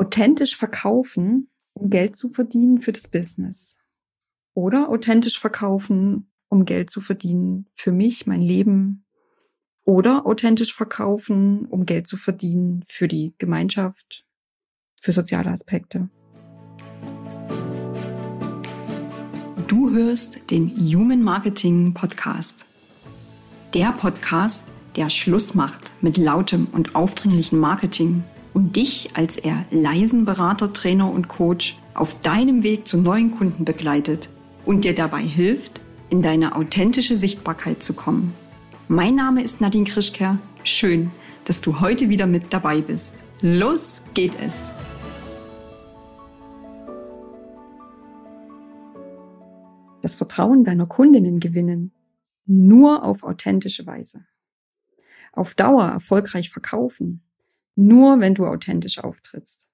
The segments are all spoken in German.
Authentisch verkaufen, um Geld zu verdienen für das Business. Oder authentisch verkaufen, um Geld zu verdienen für mich, mein Leben. Oder authentisch verkaufen, um Geld zu verdienen für die Gemeinschaft, für soziale Aspekte. Du hörst den Human Marketing Podcast. Der Podcast, der Schluss macht mit lautem und aufdringlichen Marketing und dich als eher leisen Berater, Trainer und Coach auf deinem Weg zu neuen Kunden begleitet und dir dabei hilft, in deine authentische Sichtbarkeit zu kommen. Mein Name ist Nadine Krischker. Schön, dass du heute wieder mit dabei bist. Los geht es! Das Vertrauen deiner Kundinnen gewinnen nur auf authentische Weise. Auf Dauer erfolgreich verkaufen nur wenn du authentisch auftrittst.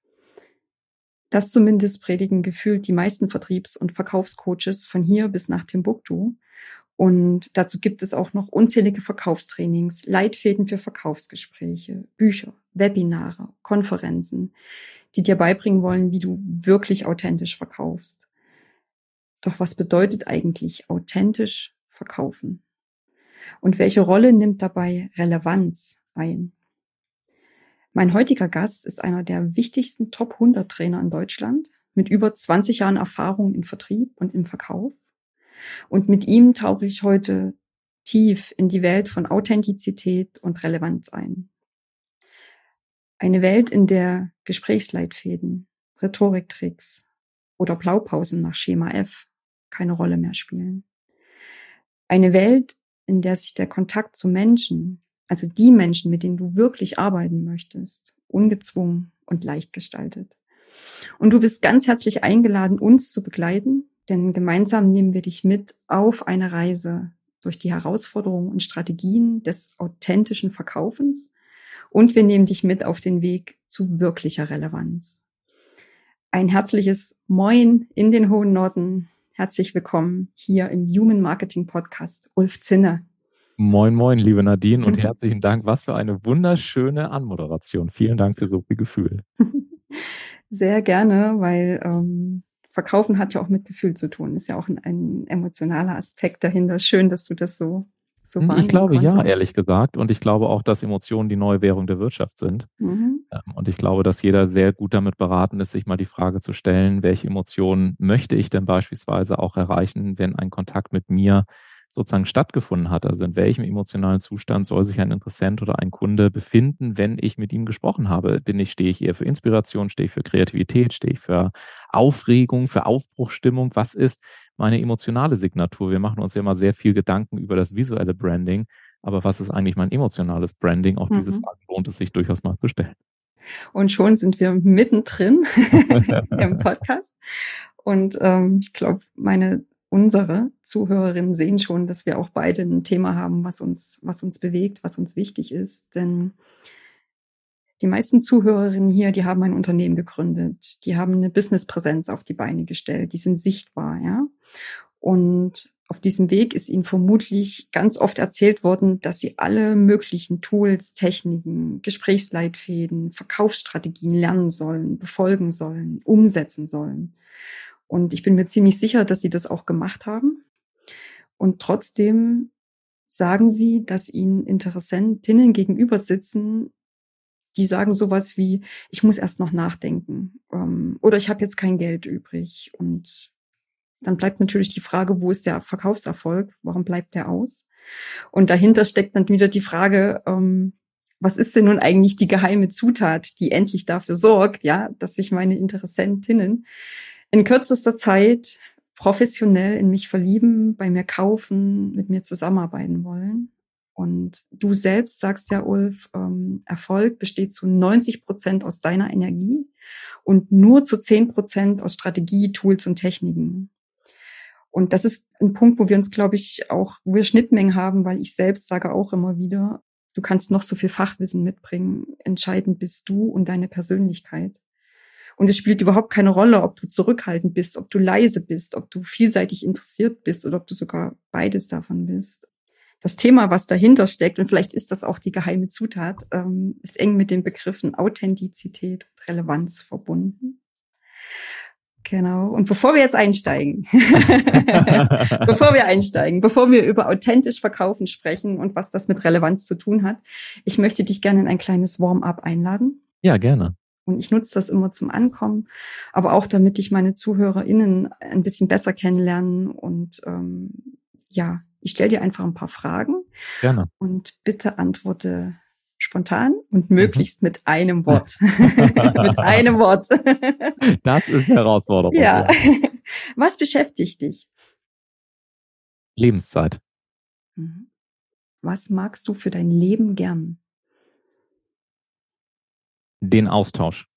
Das zumindest predigen gefühlt die meisten Vertriebs- und Verkaufscoaches von hier bis nach Timbuktu. Und dazu gibt es auch noch unzählige Verkaufstrainings, Leitfäden für Verkaufsgespräche, Bücher, Webinare, Konferenzen, die dir beibringen wollen, wie du wirklich authentisch verkaufst. Doch was bedeutet eigentlich authentisch verkaufen? Und welche Rolle nimmt dabei Relevanz ein? Mein heutiger Gast ist einer der wichtigsten Top 100 Trainer in Deutschland mit über 20 Jahren Erfahrung in Vertrieb und im Verkauf. Und mit ihm tauche ich heute tief in die Welt von Authentizität und Relevanz ein. Eine Welt, in der Gesprächsleitfäden, Rhetoriktricks oder Blaupausen nach Schema F keine Rolle mehr spielen. Eine Welt, in der sich der Kontakt zu Menschen also die Menschen, mit denen du wirklich arbeiten möchtest, ungezwungen und leicht gestaltet. Und du bist ganz herzlich eingeladen, uns zu begleiten, denn gemeinsam nehmen wir dich mit auf eine Reise durch die Herausforderungen und Strategien des authentischen Verkaufens und wir nehmen dich mit auf den Weg zu wirklicher Relevanz. Ein herzliches Moin in den hohen Norden. Herzlich willkommen hier im Human Marketing Podcast. Ulf Zinner. Moin, moin, liebe Nadine und herzlichen Dank. Was für eine wunderschöne Anmoderation. Vielen Dank für so viel Gefühl. Sehr gerne, weil ähm, Verkaufen hat ja auch mit Gefühl zu tun. Ist ja auch ein, ein emotionaler Aspekt dahinter. Schön, dass du das so so hm, Ich glaube konntest. ja, ehrlich gesagt. Und ich glaube auch, dass Emotionen die neue Währung der Wirtschaft sind. Mhm. Ähm, und ich glaube, dass jeder sehr gut damit beraten ist, sich mal die Frage zu stellen, welche Emotionen möchte ich denn beispielsweise auch erreichen, wenn ein Kontakt mit mir sozusagen stattgefunden hat. Also in welchem emotionalen Zustand soll sich ein Interessent oder ein Kunde befinden, wenn ich mit ihm gesprochen habe? Bin ich, stehe ich eher für Inspiration, stehe ich für Kreativität, stehe ich für Aufregung, für Aufbruchstimmung? Was ist meine emotionale Signatur? Wir machen uns ja immer sehr viel Gedanken über das visuelle Branding. Aber was ist eigentlich mein emotionales Branding? Auch mhm. diese Frage lohnt es sich durchaus mal zu stellen. Und schon sind wir mittendrin im Podcast. Und ähm, ich glaube, meine unsere Zuhörerinnen sehen schon, dass wir auch beide ein Thema haben, was uns, was uns bewegt, was uns wichtig ist. Denn die meisten Zuhörerinnen hier, die haben ein Unternehmen gegründet, die haben eine Businesspräsenz auf die Beine gestellt, die sind sichtbar, ja. Und auf diesem Weg ist ihnen vermutlich ganz oft erzählt worden, dass sie alle möglichen Tools, Techniken, Gesprächsleitfäden, Verkaufsstrategien lernen sollen, befolgen sollen, umsetzen sollen. Und ich bin mir ziemlich sicher, dass sie das auch gemacht haben. Und trotzdem sagen sie, dass ihnen Interessentinnen gegenüber sitzen, die sagen sowas wie, ich muss erst noch nachdenken ähm, oder ich habe jetzt kein Geld übrig. Und dann bleibt natürlich die Frage, wo ist der Verkaufserfolg? Warum bleibt der aus? Und dahinter steckt dann wieder die Frage, ähm, was ist denn nun eigentlich die geheime Zutat, die endlich dafür sorgt, ja, dass sich meine Interessentinnen in kürzester Zeit professionell in mich verlieben, bei mir kaufen, mit mir zusammenarbeiten wollen. Und du selbst sagst ja, Ulf, ähm, Erfolg besteht zu 90 Prozent aus deiner Energie und nur zu 10 Prozent aus Strategie, Tools und Techniken. Und das ist ein Punkt, wo wir uns, glaube ich, auch, wo wir Schnittmengen haben, weil ich selbst sage auch immer wieder, du kannst noch so viel Fachwissen mitbringen. Entscheidend bist du und deine Persönlichkeit. Und es spielt überhaupt keine Rolle, ob du zurückhaltend bist, ob du leise bist, ob du vielseitig interessiert bist oder ob du sogar beides davon bist. das Thema, was dahinter steckt, und vielleicht ist das auch die geheime Zutat, ähm, ist eng mit den Begriffen Authentizität und Relevanz verbunden. Genau. Und bevor wir jetzt einsteigen, bevor wir einsteigen, bevor wir über authentisch verkaufen sprechen und was das mit Relevanz zu tun hat, ich möchte dich gerne in ein kleines Warm-up einladen. Ja, gerne. Und ich nutze das immer zum Ankommen, aber auch damit ich meine ZuhörerInnen ein bisschen besser kennenlernen. Und ähm, ja, ich stelle dir einfach ein paar Fragen. Gerne. Und bitte antworte spontan und möglichst mhm. mit einem Wort. mit einem Wort. das ist eine Herausforderung. Ja. Was beschäftigt dich? Lebenszeit. Mhm. Was magst du für dein Leben gern? Den Austausch.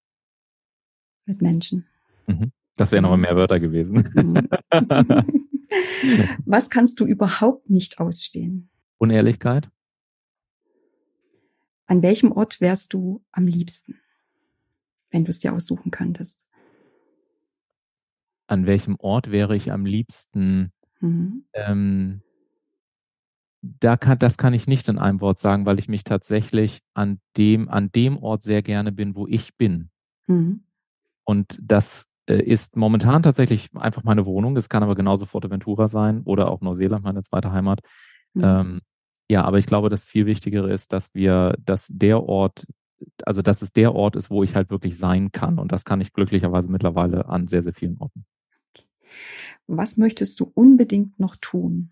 Mit Menschen. Mhm. Das wären aber mhm. mehr Wörter gewesen. Mhm. Was kannst du überhaupt nicht ausstehen? Unehrlichkeit. An welchem Ort wärst du am liebsten, wenn du es dir aussuchen könntest? An welchem Ort wäre ich am liebsten? Mhm. Ähm, da kann, das kann ich nicht in einem Wort sagen, weil ich mich tatsächlich an dem, an dem Ort sehr gerne bin, wo ich bin. Mhm. Und das äh, ist momentan tatsächlich einfach meine Wohnung. Es kann aber genauso Forteventura sein oder auch Neuseeland, meine zweite Heimat. Mhm. Ähm, ja, aber ich glaube, das viel Wichtigere ist, dass wir, dass der Ort, also dass es der Ort ist, wo ich halt wirklich sein kann. Und das kann ich glücklicherweise mittlerweile an sehr, sehr vielen Orten. Was möchtest du unbedingt noch tun?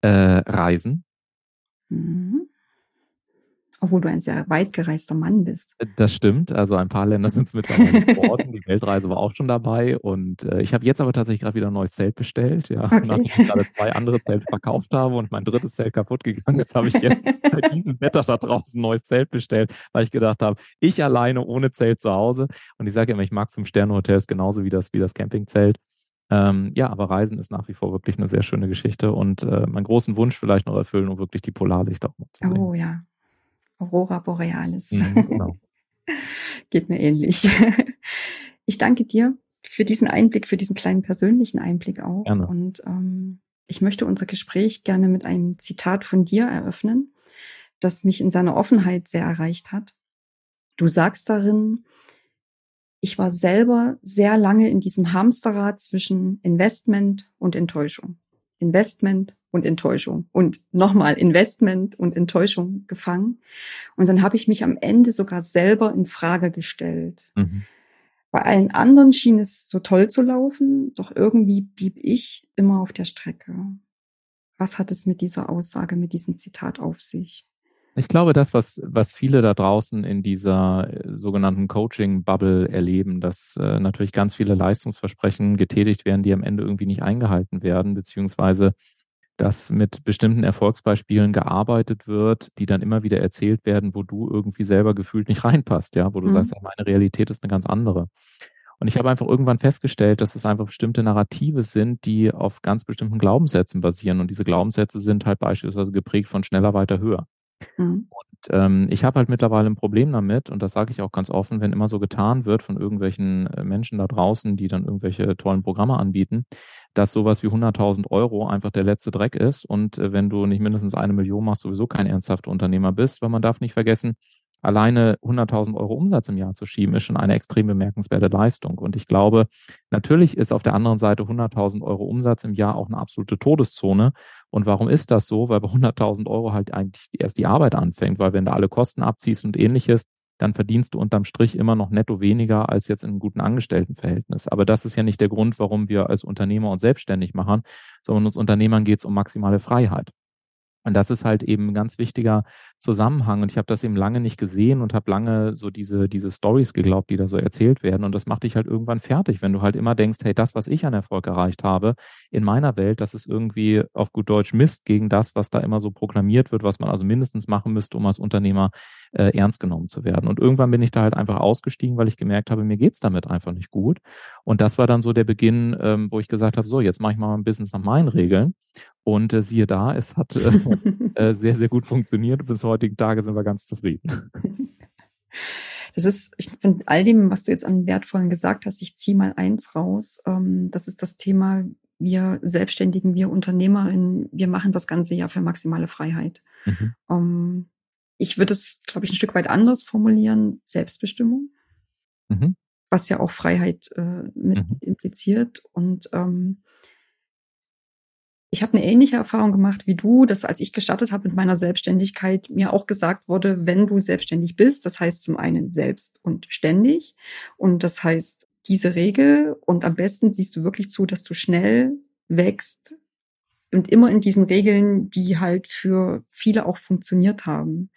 Äh, reisen. Mhm. Obwohl du ein sehr weit gereister Mann bist. Äh, das stimmt. Also ein paar Länder sind es mittlerweile geworden. Die Weltreise war auch schon dabei. Und äh, ich habe jetzt aber tatsächlich gerade wieder ein neues Zelt bestellt. Ja, okay. nachdem ich gerade zwei andere Zelte verkauft habe und mein drittes Zelt kaputt gegangen ist, habe ich jetzt bei diesem Wetter da draußen ein neues Zelt bestellt, weil ich gedacht habe, ich alleine ohne Zelt zu Hause. Und ich sage immer, ich mag Fünf-Sterne-Hotels genauso wie das, wie das Campingzelt. Ähm, ja, aber Reisen ist nach wie vor wirklich eine sehr schöne Geschichte und äh, meinen großen Wunsch vielleicht noch erfüllen, um wirklich die Polarlichter auch noch zu sehen. Oh ja, Aurora Borealis. Mhm, genau. Geht mir ähnlich. Ich danke dir für diesen Einblick, für diesen kleinen persönlichen Einblick auch. Gerne. Und ähm, ich möchte unser Gespräch gerne mit einem Zitat von dir eröffnen, das mich in seiner Offenheit sehr erreicht hat. Du sagst darin, ich war selber sehr lange in diesem Hamsterrad zwischen Investment und Enttäuschung. Investment und Enttäuschung und nochmal Investment und Enttäuschung gefangen. Und dann habe ich mich am Ende sogar selber in Frage gestellt. Mhm. Bei allen anderen schien es so toll zu laufen, doch irgendwie blieb ich immer auf der Strecke. Was hat es mit dieser Aussage, mit diesem Zitat auf sich? Ich glaube, das, was, was viele da draußen in dieser äh, sogenannten Coaching-Bubble erleben, dass äh, natürlich ganz viele Leistungsversprechen getätigt werden, die am Ende irgendwie nicht eingehalten werden, beziehungsweise dass mit bestimmten Erfolgsbeispielen gearbeitet wird, die dann immer wieder erzählt werden, wo du irgendwie selber gefühlt nicht reinpasst, ja, wo du mhm. sagst, meine Realität ist eine ganz andere. Und ich habe einfach irgendwann festgestellt, dass es einfach bestimmte Narrative sind, die auf ganz bestimmten Glaubenssätzen basieren. Und diese Glaubenssätze sind halt beispielsweise geprägt von schneller, weiter, höher. Mhm. Und ähm, ich habe halt mittlerweile ein Problem damit, und das sage ich auch ganz offen, wenn immer so getan wird von irgendwelchen äh, Menschen da draußen, die dann irgendwelche tollen Programme anbieten, dass sowas wie 100.000 Euro einfach der letzte Dreck ist. Und äh, wenn du nicht mindestens eine Million machst, sowieso kein ernsthafter Unternehmer bist, weil man darf nicht vergessen, alleine 100.000 Euro Umsatz im Jahr zu schieben, ist schon eine extrem bemerkenswerte Leistung. Und ich glaube, natürlich ist auf der anderen Seite 100.000 Euro Umsatz im Jahr auch eine absolute Todeszone. Und warum ist das so? Weil bei 100.000 Euro halt eigentlich erst die Arbeit anfängt, weil wenn du alle Kosten abziehst und ähnliches, dann verdienst du unterm Strich immer noch netto weniger als jetzt in einem guten Angestelltenverhältnis. Aber das ist ja nicht der Grund, warum wir als Unternehmer uns selbstständig machen, sondern uns Unternehmern geht es um maximale Freiheit. Und das ist halt eben ein ganz wichtiger Zusammenhang. Und ich habe das eben lange nicht gesehen und habe lange so diese, diese Stories geglaubt, die da so erzählt werden. Und das macht dich halt irgendwann fertig, wenn du halt immer denkst, hey, das, was ich an Erfolg erreicht habe in meiner Welt, das ist irgendwie auf gut Deutsch Mist gegen das, was da immer so proklamiert wird, was man also mindestens machen müsste, um als Unternehmer äh, ernst genommen zu werden. Und irgendwann bin ich da halt einfach ausgestiegen, weil ich gemerkt habe, mir geht's damit einfach nicht gut. Und das war dann so der Beginn, ähm, wo ich gesagt habe, so, jetzt mache ich mal ein Business nach meinen Regeln. Und äh, siehe da, es hat äh, äh, sehr, sehr gut funktioniert. Bis heutigen Tage sind wir ganz zufrieden. Das ist, ich finde, all dem, was du jetzt an Wertvollen gesagt hast, ich ziehe mal eins raus. Ähm, das ist das Thema, wir Selbstständigen, wir Unternehmerinnen, wir machen das Ganze ja für maximale Freiheit. Mhm. Ähm, ich würde es, glaube ich, ein Stück weit anders formulieren, Selbstbestimmung, mhm. was ja auch Freiheit äh, mit mhm. impliziert. Und ähm, ich habe eine ähnliche Erfahrung gemacht wie du, dass als ich gestartet habe mit meiner Selbstständigkeit, mir auch gesagt wurde, wenn du selbstständig bist, das heißt zum einen selbst und ständig und das heißt diese Regel und am besten siehst du wirklich zu, dass du schnell wächst und immer in diesen Regeln, die halt für viele auch funktioniert haben.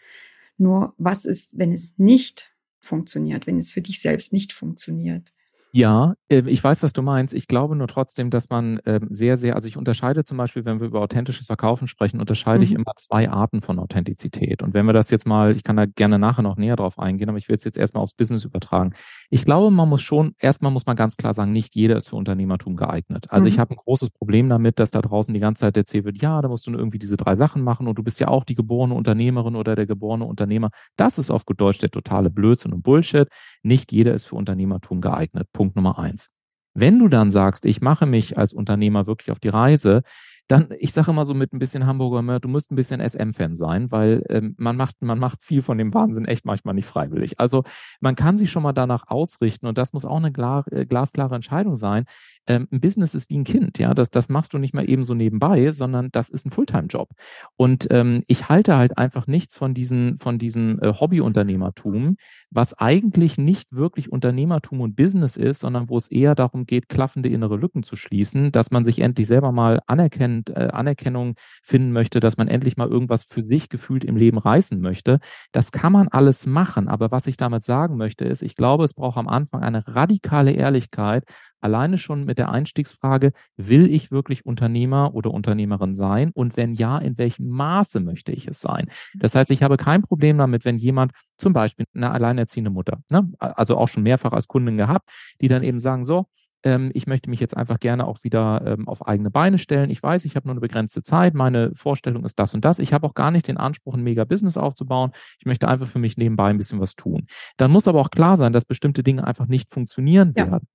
Nur was ist, wenn es nicht funktioniert, wenn es für dich selbst nicht funktioniert? Ja, äh, ich weiß, was du meinst. Ich glaube nur trotzdem, dass man ähm, sehr, sehr, also ich unterscheide zum Beispiel, wenn wir über authentisches Verkaufen sprechen, unterscheide mhm. ich immer zwei Arten von Authentizität. Und wenn wir das jetzt mal, ich kann da gerne nachher noch näher drauf eingehen, aber ich will es jetzt erstmal aufs Business übertragen. Ich glaube, man muss schon, erstmal muss man ganz klar sagen, nicht jeder ist für Unternehmertum geeignet. Also mhm. ich habe ein großes Problem damit, dass da draußen die ganze Zeit erzählt wird, ja, da musst du irgendwie diese drei Sachen machen und du bist ja auch die geborene Unternehmerin oder der geborene Unternehmer. Das ist auf gut Deutsch der totale Blödsinn und Bullshit. Nicht jeder ist für Unternehmertum geeignet. Punkt Nummer eins. Wenn du dann sagst, ich mache mich als Unternehmer wirklich auf die Reise, dann, ich sage immer so mit ein bisschen Hamburger, du musst ein bisschen SM-Fan sein, weil ähm, man macht, man macht viel von dem Wahnsinn echt manchmal nicht freiwillig. Also man kann sich schon mal danach ausrichten und das muss auch eine äh, glasklare Entscheidung sein. Ähm, ein Business ist wie ein Kind, ja, das, das machst du nicht mal eben so nebenbei, sondern das ist ein Fulltime-Job. Und ähm, ich halte halt einfach nichts von diesen, von diesem äh, Hobbyunternehmertum, was eigentlich nicht wirklich Unternehmertum und Business ist, sondern wo es eher darum geht, klaffende innere Lücken zu schließen, dass man sich endlich selber mal anerkennt, äh, Anerkennung finden möchte, dass man endlich mal irgendwas für sich gefühlt im Leben reißen möchte. Das kann man alles machen, aber was ich damit sagen möchte, ist, ich glaube, es braucht am Anfang eine radikale Ehrlichkeit, alleine schon mit der Einstiegsfrage, will ich wirklich Unternehmer oder Unternehmerin sein? Und wenn ja, in welchem Maße möchte ich es sein? Das heißt, ich habe kein Problem damit, wenn jemand zum Beispiel eine alleinerziehende Mutter, ne, also auch schon mehrfach als Kundin gehabt, die dann eben sagen, so, ähm, ich möchte mich jetzt einfach gerne auch wieder ähm, auf eigene Beine stellen. Ich weiß, ich habe nur eine begrenzte Zeit. Meine Vorstellung ist das und das. Ich habe auch gar nicht den Anspruch, ein Mega-Business aufzubauen. Ich möchte einfach für mich nebenbei ein bisschen was tun. Dann muss aber auch klar sein, dass bestimmte Dinge einfach nicht funktionieren ja. werden.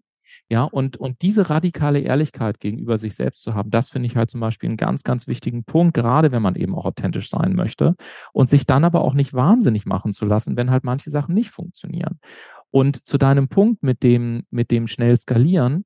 Ja, und, und diese radikale Ehrlichkeit gegenüber sich selbst zu haben, das finde ich halt zum Beispiel einen ganz, ganz wichtigen Punkt, gerade wenn man eben auch authentisch sein möchte und sich dann aber auch nicht wahnsinnig machen zu lassen, wenn halt manche Sachen nicht funktionieren. Und zu deinem Punkt mit dem, mit dem schnell skalieren,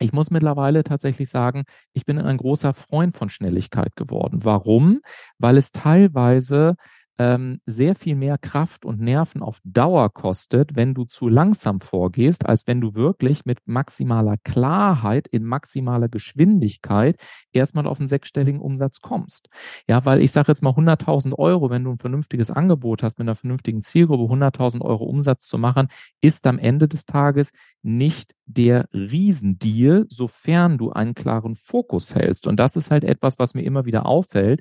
ich muss mittlerweile tatsächlich sagen, ich bin ein großer Freund von Schnelligkeit geworden. Warum? Weil es teilweise ähm, sehr viel mehr Kraft und Nerven auf Dauer kostet, wenn du zu langsam vorgehst, als wenn du wirklich mit maximaler Klarheit in maximaler Geschwindigkeit erstmal auf einen sechsstelligen Umsatz kommst. Ja, weil ich sage jetzt mal 100.000 Euro, wenn du ein vernünftiges Angebot hast mit einer vernünftigen Zielgruppe, 100.000 Euro Umsatz zu machen, ist am Ende des Tages nicht der Riesendeal, sofern du einen klaren Fokus hältst. Und das ist halt etwas, was mir immer wieder auffällt,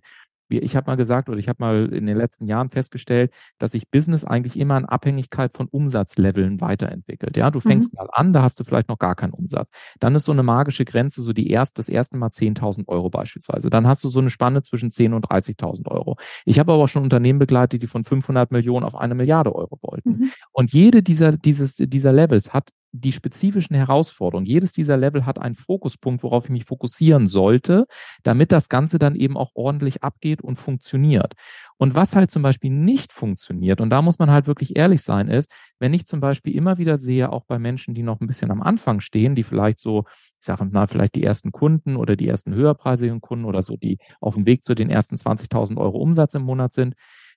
ich habe mal gesagt oder ich habe mal in den letzten Jahren festgestellt, dass sich Business eigentlich immer in Abhängigkeit von Umsatzleveln weiterentwickelt. Ja, du fängst mhm. mal an, da hast du vielleicht noch gar keinen Umsatz. Dann ist so eine magische Grenze, so die erst, das erste Mal 10.000 Euro beispielsweise. Dann hast du so eine Spanne zwischen 10 und 30.000 Euro. Ich habe aber auch schon Unternehmen begleitet, die von 500 Millionen auf eine Milliarde Euro wollten. Mhm. Und jede dieser, dieses, dieser Levels hat die spezifischen Herausforderungen. Jedes dieser Level hat einen Fokuspunkt, worauf ich mich fokussieren sollte, damit das Ganze dann eben auch ordentlich abgeht und funktioniert. Und was halt zum Beispiel nicht funktioniert, und da muss man halt wirklich ehrlich sein, ist, wenn ich zum Beispiel immer wieder sehe, auch bei Menschen, die noch ein bisschen am Anfang stehen, die vielleicht so, ich sage mal, vielleicht die ersten Kunden oder die ersten höherpreisigen Kunden oder so, die auf dem Weg zu den ersten 20.000 Euro Umsatz im Monat sind,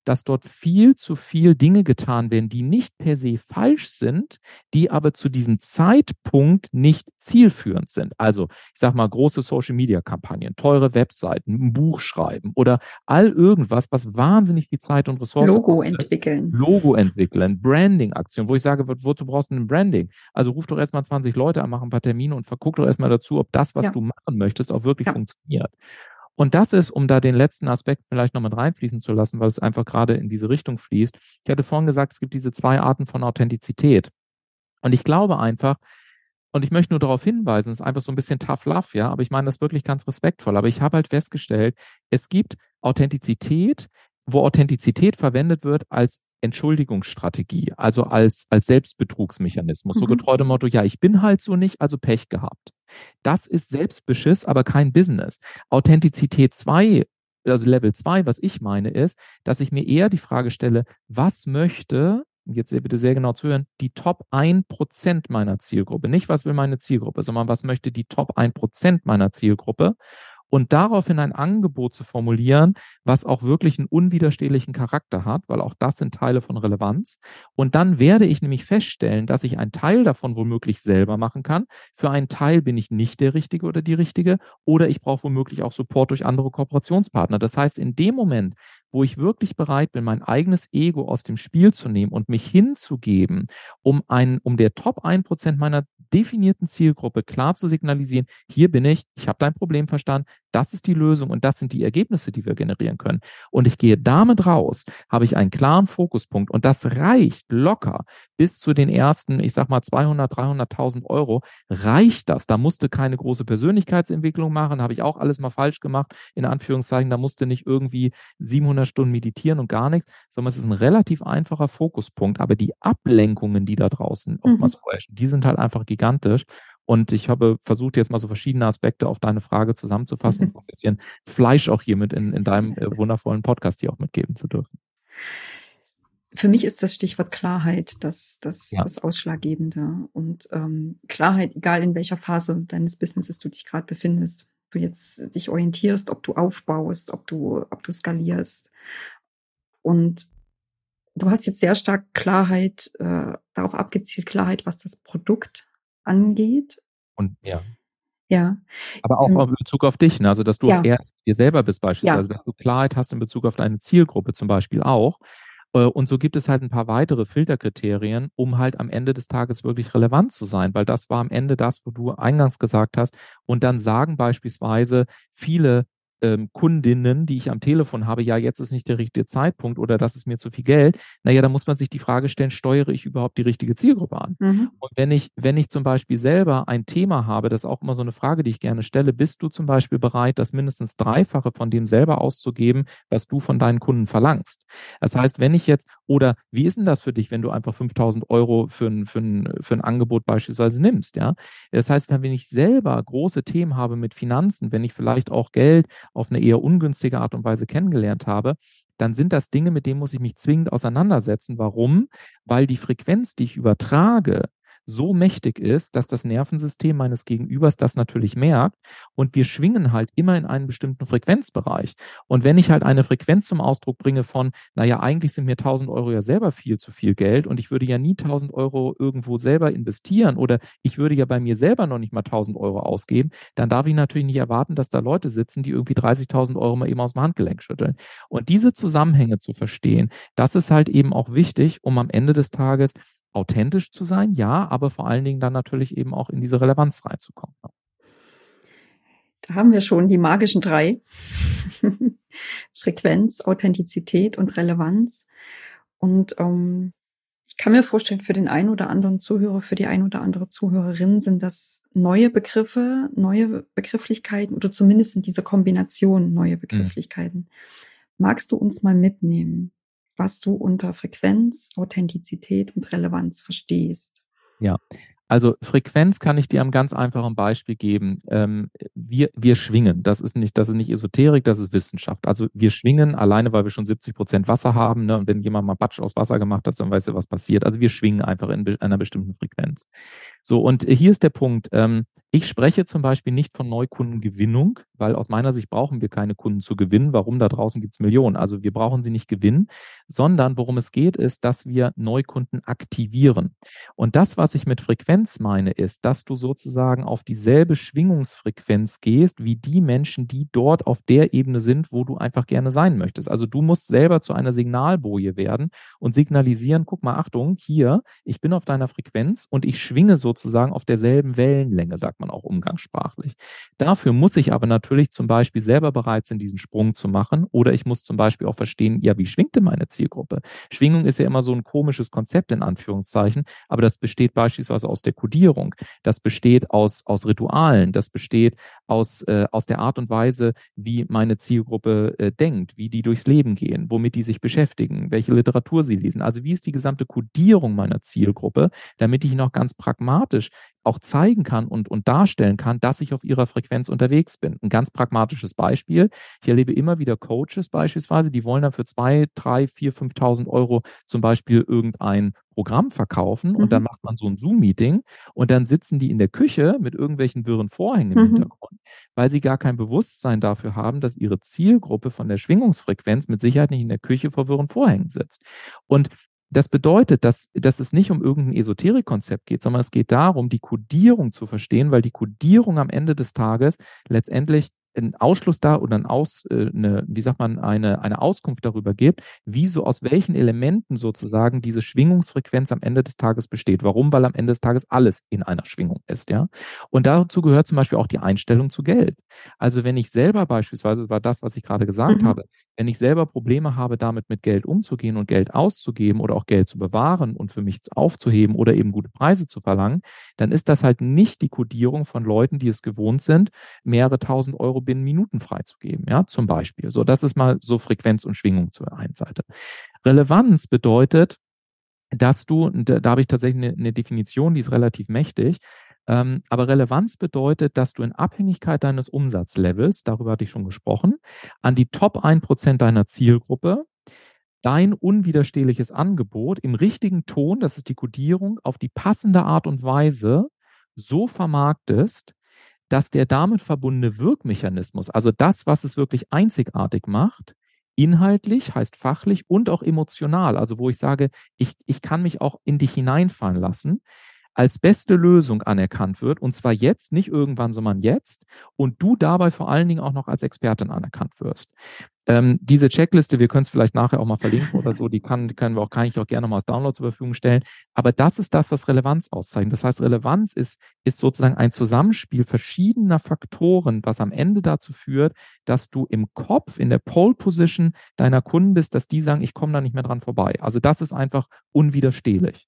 dass dort viel zu viel Dinge getan werden, die nicht per se falsch sind, die aber zu diesem Zeitpunkt nicht zielführend sind. Also, ich sag mal, große Social Media Kampagnen, teure Webseiten, ein Buch schreiben oder all irgendwas, was wahnsinnig viel Zeit und Ressourcen Logo kostet. entwickeln. Logo entwickeln, Branding Aktion, wo ich sage, wozu brauchst du ein Branding? Also ruf doch erstmal 20 Leute an, mach ein paar Termine und verguck doch erstmal dazu, ob das, was ja. du machen möchtest, auch wirklich ja. funktioniert. Und das ist, um da den letzten Aspekt vielleicht noch mit reinfließen zu lassen, weil es einfach gerade in diese Richtung fließt. Ich hatte vorhin gesagt, es gibt diese zwei Arten von Authentizität. Und ich glaube einfach, und ich möchte nur darauf hinweisen, es ist einfach so ein bisschen tough love, ja, aber ich meine das wirklich ganz respektvoll. Aber ich habe halt festgestellt, es gibt Authentizität, wo Authentizität verwendet wird als Entschuldigungsstrategie, also als, als Selbstbetrugsmechanismus. Mhm. So getreu dem Motto, ja, ich bin halt so nicht, also Pech gehabt. Das ist Selbstbeschiss, aber kein Business. Authentizität 2 also Level 2, was ich meine, ist, dass ich mir eher die Frage stelle, was möchte, jetzt bitte sehr genau zuhören, die Top 1% meiner Zielgruppe. Nicht, was will meine Zielgruppe, sondern was möchte die Top 1% meiner Zielgruppe und daraufhin ein Angebot zu formulieren, was auch wirklich einen unwiderstehlichen Charakter hat, weil auch das sind Teile von Relevanz. Und dann werde ich nämlich feststellen, dass ich einen Teil davon womöglich selber machen kann. Für einen Teil bin ich nicht der Richtige oder die Richtige oder ich brauche womöglich auch Support durch andere Kooperationspartner. Das heißt, in dem Moment, wo ich wirklich bereit bin, mein eigenes Ego aus dem Spiel zu nehmen und mich hinzugeben, um ein, um der Top 1% meiner definierten Zielgruppe klar zu signalisieren, hier bin ich, ich habe dein Problem verstanden, das ist die Lösung und das sind die Ergebnisse, die wir generieren können. Und ich gehe damit raus, habe ich einen klaren Fokuspunkt und das reicht locker bis zu den ersten, ich sag mal 200, 300.000 Euro, reicht das. Da musste keine große Persönlichkeitsentwicklung machen, habe ich auch alles mal falsch gemacht, in Anführungszeichen, da musste nicht irgendwie 700 Stunden meditieren und gar nichts, sondern es ist ein relativ einfacher Fokuspunkt. Aber die Ablenkungen, die da draußen oftmals mhm. vorherrschen, die sind halt einfach gigantisch. Und ich habe versucht, jetzt mal so verschiedene Aspekte auf deine Frage zusammenzufassen und ein bisschen Fleisch auch hier mit in, in deinem äh, wundervollen Podcast hier auch mitgeben zu dürfen. Für mich ist das Stichwort Klarheit das, das, ja. das Ausschlaggebende. Und ähm, Klarheit, egal in welcher Phase deines Businesses du dich gerade befindest, du jetzt dich orientierst, ob du aufbaust, ob du, ob du skalierst. Und du hast jetzt sehr stark Klarheit, äh, darauf abgezielt, Klarheit, was das Produkt angeht. Und ja. Ja. Aber auch ähm, in Bezug auf dich, ne? also dass du ja. eher dir selber bist beispielsweise, ja. dass du Klarheit hast in Bezug auf deine Zielgruppe zum Beispiel auch. Äh, und so gibt es halt ein paar weitere Filterkriterien, um halt am Ende des Tages wirklich relevant zu sein, weil das war am Ende das, wo du eingangs gesagt hast. Und dann sagen beispielsweise viele ähm, Kundinnen, die ich am Telefon habe, ja, jetzt ist nicht der richtige Zeitpunkt oder das ist mir zu viel Geld, naja, da muss man sich die Frage stellen, steuere ich überhaupt die richtige Zielgruppe an? Mhm. Und wenn ich, wenn ich zum Beispiel selber ein Thema habe, das ist auch immer so eine Frage, die ich gerne stelle, bist du zum Beispiel bereit, das mindestens Dreifache von dem selber auszugeben, was du von deinen Kunden verlangst? Das heißt, wenn ich jetzt, oder wie ist denn das für dich, wenn du einfach 5000 Euro für ein, für ein, für ein Angebot beispielsweise nimmst, ja? Das heißt, wenn ich selber große Themen habe mit Finanzen, wenn ich vielleicht auch Geld auf eine eher ungünstige Art und Weise kennengelernt habe, dann sind das Dinge, mit denen muss ich mich zwingend auseinandersetzen. Warum? Weil die Frequenz, die ich übertrage, so mächtig ist, dass das Nervensystem meines Gegenübers das natürlich merkt und wir schwingen halt immer in einen bestimmten Frequenzbereich. Und wenn ich halt eine Frequenz zum Ausdruck bringe von, naja, eigentlich sind mir 1000 Euro ja selber viel zu viel Geld und ich würde ja nie 1000 Euro irgendwo selber investieren oder ich würde ja bei mir selber noch nicht mal 1000 Euro ausgeben, dann darf ich natürlich nicht erwarten, dass da Leute sitzen, die irgendwie 30.000 Euro mal eben aus dem Handgelenk schütteln. Und diese Zusammenhänge zu verstehen, das ist halt eben auch wichtig, um am Ende des Tages authentisch zu sein, ja, aber vor allen Dingen dann natürlich eben auch in diese Relevanz reinzukommen. Da haben wir schon die magischen drei. Frequenz, Authentizität und Relevanz. Und ähm, ich kann mir vorstellen, für den einen oder anderen Zuhörer, für die ein oder andere Zuhörerin sind das neue Begriffe, neue Begrifflichkeiten oder zumindest in dieser Kombination neue hm. Begrifflichkeiten. Mhm. Magst du uns mal mitnehmen? Was du unter Frequenz, Authentizität und Relevanz verstehst. Ja, also Frequenz kann ich dir am ganz einfachen Beispiel geben. Ähm, wir, wir schwingen. Das ist nicht, das ist nicht Esoterik, das ist Wissenschaft. Also wir schwingen alleine, weil wir schon 70 Prozent Wasser haben. Ne? Und wenn jemand mal Batsch aus Wasser gemacht hat, dann weißt du, was passiert. Also wir schwingen einfach in einer bestimmten Frequenz. So, und hier ist der Punkt. Ähm, ich spreche zum Beispiel nicht von Neukundengewinnung, weil aus meiner Sicht brauchen wir keine Kunden zu gewinnen. Warum? Da draußen gibt es Millionen. Also wir brauchen sie nicht gewinnen, sondern worum es geht, ist, dass wir Neukunden aktivieren. Und das, was ich mit Frequenz meine, ist, dass du sozusagen auf dieselbe Schwingungsfrequenz gehst, wie die Menschen, die dort auf der Ebene sind, wo du einfach gerne sein möchtest. Also du musst selber zu einer Signalboje werden und signalisieren, guck mal, Achtung, hier, ich bin auf deiner Frequenz und ich schwinge sozusagen auf derselben Wellenlänge, sagt man auch umgangssprachlich. Dafür muss ich aber natürlich zum Beispiel selber bereit sein, diesen Sprung zu machen oder ich muss zum Beispiel auch verstehen, ja, wie schwingt denn meine Zielgruppe? Schwingung ist ja immer so ein komisches Konzept in Anführungszeichen, aber das besteht beispielsweise aus der Kodierung, das besteht aus, aus Ritualen, das besteht aus, äh, aus der Art und Weise, wie meine Zielgruppe äh, denkt, wie die durchs Leben gehen, womit die sich beschäftigen, welche Literatur sie lesen. Also wie ist die gesamte Kodierung meiner Zielgruppe, damit ich noch ganz pragmatisch auch zeigen kann und, und darstellen kann, dass ich auf ihrer Frequenz unterwegs bin. Ein ganz pragmatisches Beispiel. Ich erlebe immer wieder Coaches beispielsweise, die wollen dann für zwei, drei, vier, 5.000 Euro zum Beispiel irgendein Programm verkaufen und mhm. dann macht man so ein Zoom-Meeting und dann sitzen die in der Küche mit irgendwelchen wirren Vorhängen im mhm. Hintergrund, weil sie gar kein Bewusstsein dafür haben, dass ihre Zielgruppe von der Schwingungsfrequenz mit Sicherheit nicht in der Küche vor wirren Vorhängen sitzt. Und das bedeutet, dass, dass es nicht um irgendein Esoterik-Konzept geht, sondern es geht darum, die Kodierung zu verstehen, weil die Kodierung am Ende des Tages letztendlich einen Ausschluss da oder ein Aus, äh, eine, wie sagt man, eine, eine Auskunft darüber gibt, wie so aus welchen Elementen sozusagen diese Schwingungsfrequenz am Ende des Tages besteht. Warum? Weil am Ende des Tages alles in einer Schwingung ist, ja. Und dazu gehört zum Beispiel auch die Einstellung zu Geld. Also wenn ich selber beispielsweise, das war das, was ich gerade gesagt mhm. habe, wenn ich selber Probleme habe, damit mit Geld umzugehen und Geld auszugeben oder auch Geld zu bewahren und für mich aufzuheben oder eben gute Preise zu verlangen, dann ist das halt nicht die Kodierung von Leuten, die es gewohnt sind, mehrere tausend Euro binnen Minuten freizugeben, ja, zum Beispiel. So, das ist mal so Frequenz und Schwingung zur einen Seite. Relevanz bedeutet, dass du, da, da habe ich tatsächlich eine, eine, Definition, die ist relativ mächtig, ähm, aber Relevanz bedeutet, dass du in Abhängigkeit deines Umsatzlevels, darüber hatte ich schon gesprochen, an die Top 1% deiner Zielgruppe dein unwiderstehliches Angebot im richtigen Ton, das ist die Kodierung, auf die passende Art und Weise so vermarktest, dass der damit verbundene Wirkmechanismus, also das, was es wirklich einzigartig macht, inhaltlich, heißt fachlich und auch emotional, also wo ich sage, ich, ich kann mich auch in dich hineinfallen lassen, als beste Lösung anerkannt wird, und zwar jetzt, nicht irgendwann, sondern jetzt, und du dabei vor allen Dingen auch noch als Expertin anerkannt wirst. Ähm, diese Checkliste, wir können es vielleicht nachher auch mal verlinken oder so, die kann, können wir auch, kann ich auch gerne mal als Download zur Verfügung stellen. Aber das ist das, was Relevanz auszeichnet. Das heißt, Relevanz ist, ist sozusagen ein Zusammenspiel verschiedener Faktoren, was am Ende dazu führt, dass du im Kopf, in der Pole Position deiner Kunden bist, dass die sagen, ich komme da nicht mehr dran vorbei. Also das ist einfach unwiderstehlich.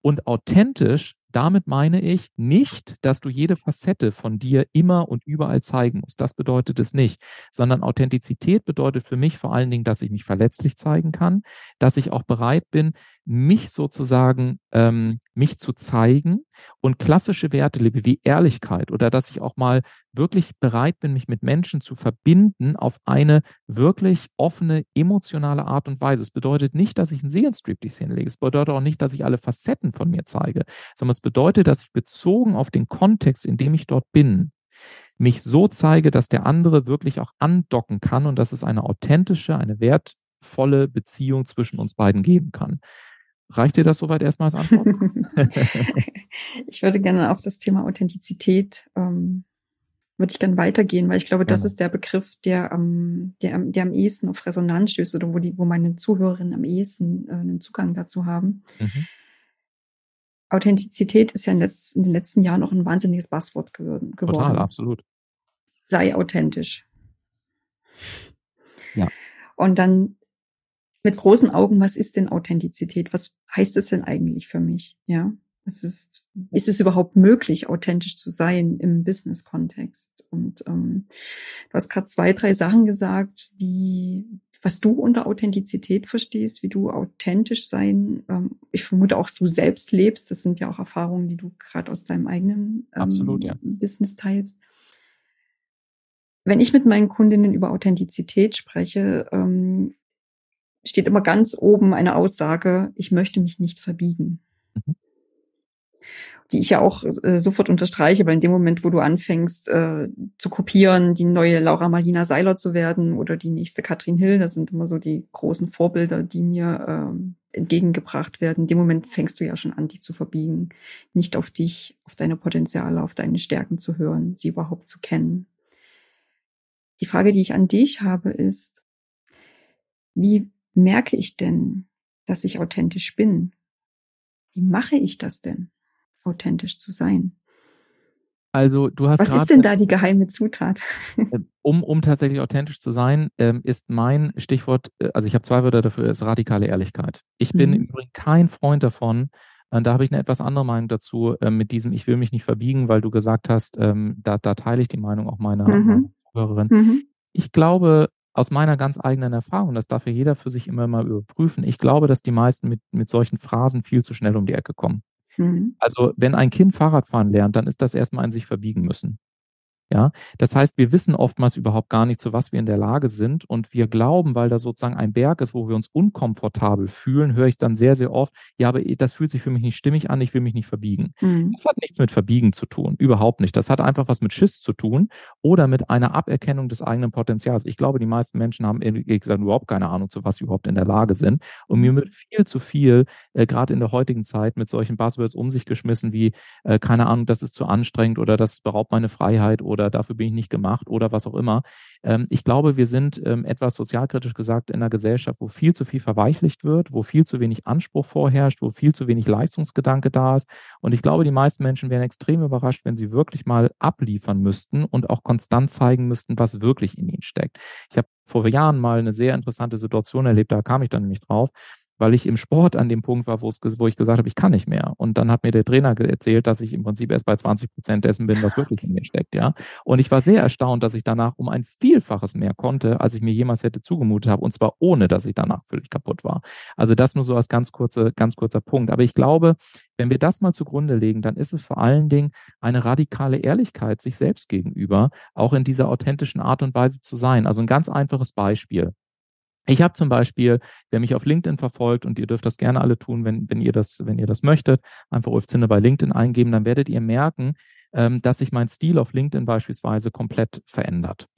Und authentisch damit meine ich nicht, dass du jede Facette von dir immer und überall zeigen musst. Das bedeutet es nicht, sondern Authentizität bedeutet für mich vor allen Dingen, dass ich mich verletzlich zeigen kann, dass ich auch bereit bin, mich sozusagen, ähm, mich zu zeigen und klassische Werte lebe wie Ehrlichkeit oder dass ich auch mal wirklich bereit bin, mich mit Menschen zu verbinden auf eine wirklich offene, emotionale Art und Weise. Es bedeutet nicht, dass ich einen Seelenstriptease hinlege. Es bedeutet auch nicht, dass ich alle Facetten von mir zeige, sondern es bedeutet, dass ich bezogen auf den Kontext, in dem ich dort bin, mich so zeige, dass der andere wirklich auch andocken kann und dass es eine authentische, eine wertvolle Beziehung zwischen uns beiden geben kann. Reicht dir das soweit erstmal als Antwort? ich würde gerne auf das Thema Authentizität ähm, würde ich gerne weitergehen, weil ich glaube, das ja. ist der Begriff, der am, der, der am ehesten auf Resonanz stößt oder wo die, wo meine Zuhörerinnen am ehesten äh, einen Zugang dazu haben. Mhm. Authentizität ist ja in, letz, in, den letzten Jahren auch ein wahnsinniges Buzzword geworden. Total, absolut. Sei authentisch. Ja. Und dann mit großen Augen, was ist denn Authentizität? Was heißt es denn eigentlich für mich? Ja. Es ist, ist es überhaupt möglich, authentisch zu sein im Business-Kontext? Und ähm, du hast gerade zwei, drei Sachen gesagt, wie was du unter Authentizität verstehst, wie du authentisch sein. Ähm, ich vermute auch, dass du selbst lebst. Das sind ja auch Erfahrungen, die du gerade aus deinem eigenen ähm, Absolut, ja. Business teilst. Wenn ich mit meinen Kundinnen über Authentizität spreche, ähm, steht immer ganz oben eine Aussage, ich möchte mich nicht verbiegen. Mhm. Die ich ja auch äh, sofort unterstreiche, weil in dem Moment, wo du anfängst äh, zu kopieren, die neue Laura Marlina Seiler zu werden oder die nächste Katrin Hill, das sind immer so die großen Vorbilder, die mir äh, entgegengebracht werden. In dem Moment fängst du ja schon an, die zu verbiegen, nicht auf dich, auf deine Potenziale, auf deine Stärken zu hören, sie überhaupt zu kennen. Die Frage, die ich an dich habe, ist, wie merke ich denn, dass ich authentisch bin? Wie mache ich das denn, authentisch zu sein? Also du hast Was ist denn da die geheime Zutat? Äh, um, um tatsächlich authentisch zu sein, ähm, ist mein Stichwort, äh, also ich habe zwei Wörter dafür, ist radikale Ehrlichkeit. Ich bin mhm. übrigens kein Freund davon, äh, da habe ich eine etwas andere Meinung dazu, mit diesem Ich will mich nicht verbiegen, weil du gesagt hast, ähm, da, da teile ich die Meinung auch meiner, mhm. Hörerin. Mhm. Ich glaube, aus meiner ganz eigenen Erfahrung, das darf ja jeder für sich immer mal überprüfen, ich glaube, dass die meisten mit, mit solchen Phrasen viel zu schnell um die Ecke kommen. Mhm. Also wenn ein Kind Fahrradfahren lernt, dann ist das erstmal ein sich verbiegen müssen. Ja, das heißt, wir wissen oftmals überhaupt gar nicht, zu was wir in der Lage sind. Und wir glauben, weil da sozusagen ein Berg ist, wo wir uns unkomfortabel fühlen, höre ich dann sehr, sehr oft, ja, aber das fühlt sich für mich nicht stimmig an, ich will mich nicht verbiegen. Mhm. Das hat nichts mit Verbiegen zu tun, überhaupt nicht. Das hat einfach was mit Schiss zu tun oder mit einer Aberkennung des eigenen Potenzials. Ich glaube, die meisten Menschen haben, wie gesagt, überhaupt keine Ahnung, zu was sie überhaupt in der Lage sind. Und mir wird viel zu viel, äh, gerade in der heutigen Zeit, mit solchen Buzzwords um sich geschmissen wie, äh, keine Ahnung, das ist zu anstrengend oder das beraubt meine Freiheit oder oder dafür bin ich nicht gemacht oder was auch immer. Ähm, ich glaube, wir sind ähm, etwas sozialkritisch gesagt in einer Gesellschaft, wo viel zu viel verweichlicht wird, wo viel zu wenig Anspruch vorherrscht, wo viel zu wenig Leistungsgedanke da ist. Und ich glaube, die meisten Menschen wären extrem überrascht, wenn sie wirklich mal abliefern müssten und auch konstant zeigen müssten, was wirklich in ihnen steckt. Ich habe vor Jahren mal eine sehr interessante Situation erlebt, da kam ich dann nämlich drauf weil ich im Sport an dem Punkt war, wo, ich gesagt habe, ich kann nicht mehr. Und dann hat mir der Trainer erzählt, dass ich im Prinzip erst bei 20 Prozent dessen bin, was wirklich in mir steckt, ja. Und ich war sehr erstaunt, dass ich danach um ein Vielfaches mehr konnte, als ich mir jemals hätte zugemutet habe. Und zwar ohne, dass ich danach völlig kaputt war. Also das nur so als ganz kurze, ganz kurzer Punkt. Aber ich glaube, wenn wir das mal zugrunde legen, dann ist es vor allen Dingen eine radikale Ehrlichkeit sich selbst gegenüber, auch in dieser authentischen Art und Weise zu sein. Also ein ganz einfaches Beispiel. Ich habe zum Beispiel, wer mich auf LinkedIn verfolgt, und ihr dürft das gerne alle tun, wenn, wenn ihr das, wenn ihr das möchtet, einfach Ulf Zinne bei LinkedIn eingeben, dann werdet ihr merken, ähm, dass sich mein Stil auf LinkedIn beispielsweise komplett verändert.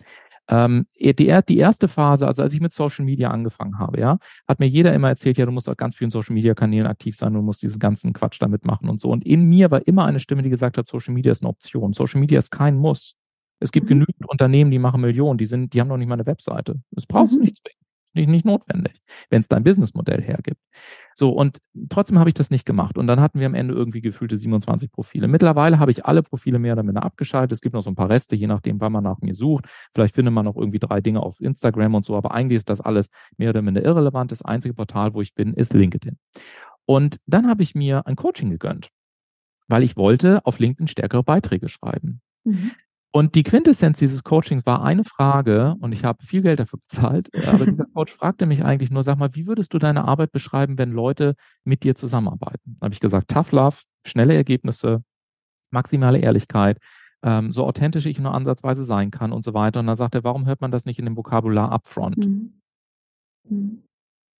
Ähm, die, die erste Phase, also als ich mit Social Media angefangen habe, ja, hat mir jeder immer erzählt, ja, du musst auf ganz vielen Social Media Kanälen aktiv sein, du musst diesen ganzen Quatsch damit machen und so. Und in mir war immer eine Stimme, die gesagt hat, Social Media ist eine Option. Social Media ist kein Muss. Es gibt mhm. genügend Unternehmen, die machen Millionen, die sind, die haben noch nicht mal eine Webseite. Es braucht mhm. nicht zwingend nicht, nicht notwendig, wenn es dein Businessmodell hergibt. So, und trotzdem habe ich das nicht gemacht. Und dann hatten wir am Ende irgendwie gefühlte 27 Profile. Mittlerweile habe ich alle Profile mehr oder minder abgeschaltet. Es gibt noch so ein paar Reste, je nachdem, wann man nach mir sucht. Vielleicht findet man noch irgendwie drei Dinge auf Instagram und so, aber eigentlich ist das alles mehr oder minder irrelevant. Das einzige Portal, wo ich bin, ist LinkedIn. Und dann habe ich mir ein Coaching gegönnt, weil ich wollte auf LinkedIn stärkere Beiträge schreiben. Mhm. Und die Quintessenz dieses Coachings war eine Frage, und ich habe viel Geld dafür bezahlt, aber dieser Coach fragte mich eigentlich nur, sag mal, wie würdest du deine Arbeit beschreiben, wenn Leute mit dir zusammenarbeiten? Da habe ich gesagt, Tough Love, schnelle Ergebnisse, maximale Ehrlichkeit, ähm, so authentisch ich nur ansatzweise sein kann und so weiter. Und dann sagt er, warum hört man das nicht in dem Vokabular upfront? Mhm. Mhm.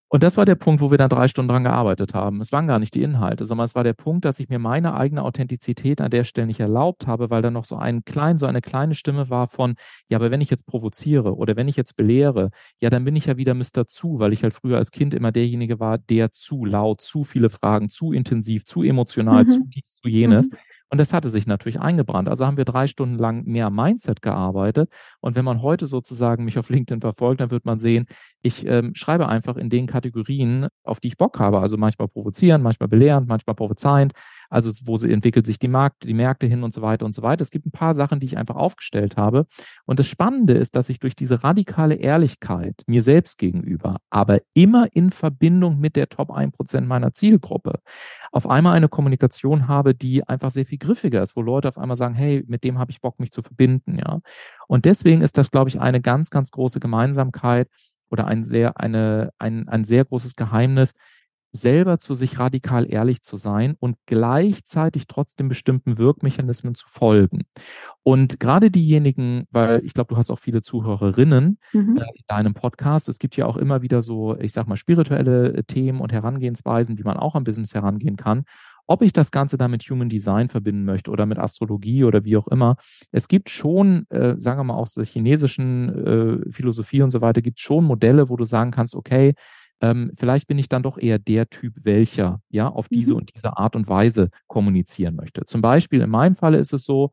Und das war der Punkt, wo wir dann drei Stunden dran gearbeitet haben. Es waren gar nicht die Inhalte, sondern es war der Punkt, dass ich mir meine eigene Authentizität an der Stelle nicht erlaubt habe, weil da noch so ein klein, so eine kleine Stimme war von, ja, aber wenn ich jetzt provoziere oder wenn ich jetzt belehre, ja, dann bin ich ja wieder Mr. Zu, weil ich halt früher als Kind immer derjenige war, der zu laut, zu viele Fragen, zu intensiv, zu emotional, mhm. zu dies, zu jenes. Mhm. Und das hatte sich natürlich eingebrannt. Also haben wir drei Stunden lang mehr Mindset gearbeitet. Und wenn man heute sozusagen mich auf LinkedIn verfolgt, dann wird man sehen, ich ähm, schreibe einfach in den Kategorien, auf die ich Bock habe. Also manchmal provozieren, manchmal belehrend, manchmal prophezeiend. Also wo entwickelt sich die, Markt, die Märkte hin und so weiter und so weiter. Es gibt ein paar Sachen, die ich einfach aufgestellt habe. Und das Spannende ist, dass ich durch diese radikale Ehrlichkeit mir selbst gegenüber, aber immer in Verbindung mit der Top 1% meiner Zielgruppe, auf einmal eine Kommunikation habe, die einfach sehr viel griffiger ist, wo Leute auf einmal sagen, hey, mit dem habe ich Bock, mich zu verbinden, ja. Und deswegen ist das, glaube ich, eine ganz, ganz große Gemeinsamkeit oder ein sehr, eine, ein, ein sehr großes Geheimnis, selber zu sich radikal ehrlich zu sein und gleichzeitig trotzdem bestimmten Wirkmechanismen zu folgen. Und gerade diejenigen, weil ich glaube, du hast auch viele Zuhörerinnen mhm. äh, in deinem Podcast. Es gibt ja auch immer wieder so, ich sag mal, spirituelle äh, Themen und Herangehensweisen, wie man auch am Business herangehen kann. Ob ich das Ganze da mit Human Design verbinden möchte oder mit Astrologie oder wie auch immer. Es gibt schon, äh, sagen wir mal, aus der chinesischen äh, Philosophie und so weiter, gibt schon Modelle, wo du sagen kannst, okay, ähm, vielleicht bin ich dann doch eher der Typ, welcher ja auf diese mhm. und diese Art und Weise kommunizieren möchte. Zum Beispiel in meinem Falle ist es so,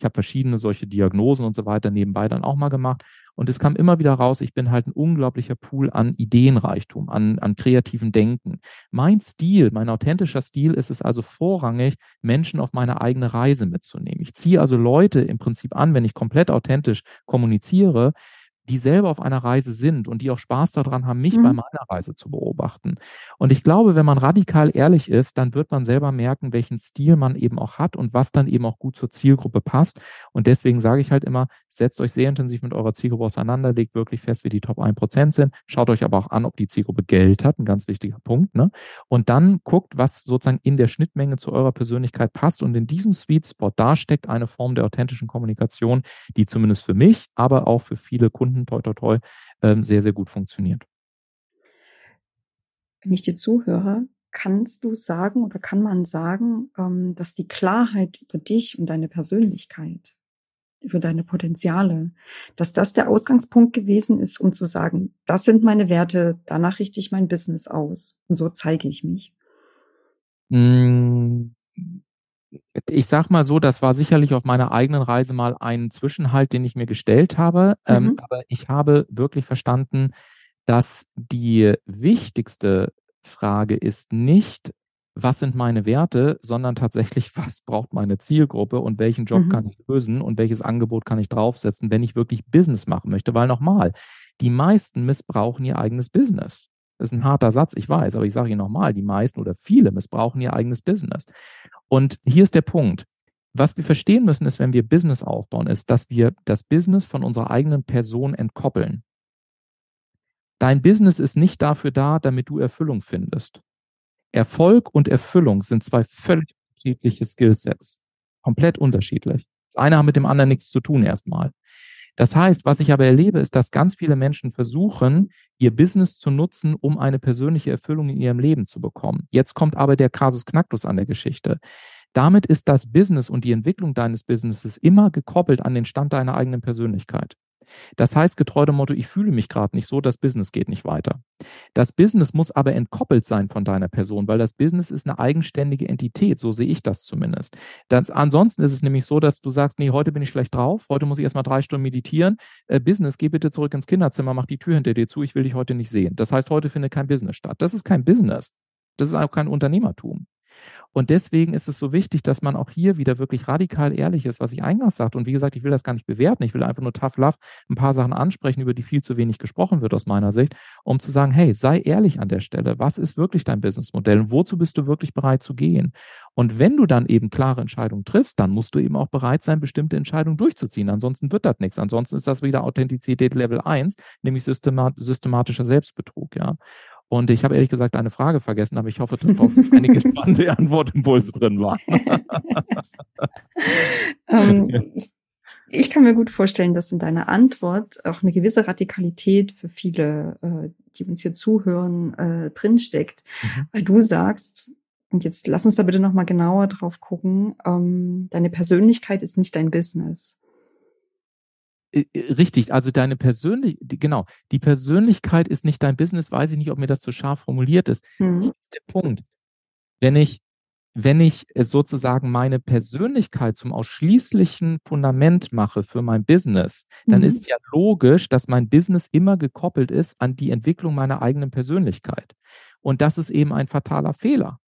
ich habe verschiedene solche Diagnosen und so weiter nebenbei dann auch mal gemacht. Und es kam immer wieder raus, ich bin halt ein unglaublicher Pool an Ideenreichtum, an, an kreativen Denken. Mein Stil, mein authentischer Stil ist es also vorrangig, Menschen auf meine eigene Reise mitzunehmen. Ich ziehe also Leute im Prinzip an, wenn ich komplett authentisch kommuniziere, die selber auf einer Reise sind und die auch Spaß daran haben, mich mhm. bei meiner Reise zu beobachten. Und ich glaube, wenn man radikal ehrlich ist, dann wird man selber merken, welchen Stil man eben auch hat und was dann eben auch gut zur Zielgruppe passt. Und deswegen sage ich halt immer, setzt euch sehr intensiv mit eurer Zielgruppe auseinander, legt wirklich fest, wie die Top 1% sind, schaut euch aber auch an, ob die Zielgruppe Geld hat, ein ganz wichtiger Punkt. Ne? Und dann guckt, was sozusagen in der Schnittmenge zu eurer Persönlichkeit passt. Und in diesem Sweet Spot, da steckt eine Form der authentischen Kommunikation, die zumindest für mich, aber auch für viele Kunden, toi, toi, toi, ähm, sehr, sehr gut funktioniert. Wenn ich dir zuhöre, kannst du sagen oder kann man sagen, ähm, dass die Klarheit über dich und deine Persönlichkeit, über deine Potenziale, dass das der Ausgangspunkt gewesen ist, um zu sagen, das sind meine Werte, danach richte ich mein Business aus und so zeige ich mich? Hm, ich sag mal so, das war sicherlich auf meiner eigenen Reise mal ein Zwischenhalt, den ich mir gestellt habe. Ähm, mhm. Ähm, aber ich habe wirklich verstanden, dass die wichtigste Frage ist nicht, was sind meine Werte, sondern tatsächlich, was braucht meine Zielgruppe und welchen Job mhm. kann ich lösen und welches Angebot kann ich draufsetzen, wenn ich wirklich Business machen möchte. Weil nochmal, die meisten missbrauchen ihr eigenes Business. Das ist ein harter Satz, ich weiß, aber ich sage Ihnen nochmal, die meisten oder viele missbrauchen ihr eigenes Business. Und hier ist der Punkt. Was wir verstehen müssen, ist, wenn wir Business aufbauen, ist, dass wir das Business von unserer eigenen Person entkoppeln. Dein Business ist nicht dafür da, damit du Erfüllung findest. Erfolg und Erfüllung sind zwei völlig unterschiedliche Skillsets. Komplett unterschiedlich. Das eine hat mit dem anderen nichts zu tun erstmal. Das heißt, was ich aber erlebe, ist, dass ganz viele Menschen versuchen, ihr Business zu nutzen, um eine persönliche Erfüllung in ihrem Leben zu bekommen. Jetzt kommt aber der Kasus Knacktus an der Geschichte. Damit ist das Business und die Entwicklung deines Businesses immer gekoppelt an den Stand deiner eigenen Persönlichkeit. Das heißt, getreu dem Motto, ich fühle mich gerade nicht so, das Business geht nicht weiter. Das Business muss aber entkoppelt sein von deiner Person, weil das Business ist eine eigenständige Entität, so sehe ich das zumindest. Das, ansonsten ist es nämlich so, dass du sagst, nee, heute bin ich schlecht drauf, heute muss ich erstmal drei Stunden meditieren. Äh, Business, geh bitte zurück ins Kinderzimmer, mach die Tür hinter dir zu, ich will dich heute nicht sehen. Das heißt, heute findet kein Business statt. Das ist kein Business. Das ist auch kein Unternehmertum. Und deswegen ist es so wichtig, dass man auch hier wieder wirklich radikal ehrlich ist, was ich eingangs sagte. Und wie gesagt, ich will das gar nicht bewerten. Ich will einfach nur tough love ein paar Sachen ansprechen, über die viel zu wenig gesprochen wird aus meiner Sicht, um zu sagen, hey, sei ehrlich an der Stelle. Was ist wirklich dein Businessmodell und wozu bist du wirklich bereit zu gehen? Und wenn du dann eben klare Entscheidungen triffst, dann musst du eben auch bereit sein, bestimmte Entscheidungen durchzuziehen. Ansonsten wird das nichts. Ansonsten ist das wieder Authentizität Level 1, nämlich systematischer Selbstbetrug, ja. Und ich habe ehrlich gesagt eine Frage vergessen, aber ich hoffe, dass trotzdem einige spannende Antwortimpulse drin waren. ähm, ich, ich, kann mir gut vorstellen, dass in deiner Antwort auch eine gewisse Radikalität für viele, äh, die uns hier zuhören, äh, drinsteckt. Mhm. Weil du sagst, und jetzt lass uns da bitte nochmal genauer drauf gucken, ähm, deine Persönlichkeit ist nicht dein Business. Äh, äh, richtig, also deine persönlich, genau, die Persönlichkeit ist nicht dein Business, weiß ich nicht, ob mir das zu scharf formuliert ist. Mhm. Das ist der Punkt. Wenn ich, wenn ich sozusagen meine Persönlichkeit zum ausschließlichen Fundament mache für mein Business, dann mhm. ist ja logisch, dass mein Business immer gekoppelt ist an die Entwicklung meiner eigenen Persönlichkeit. Und das ist eben ein fataler Fehler.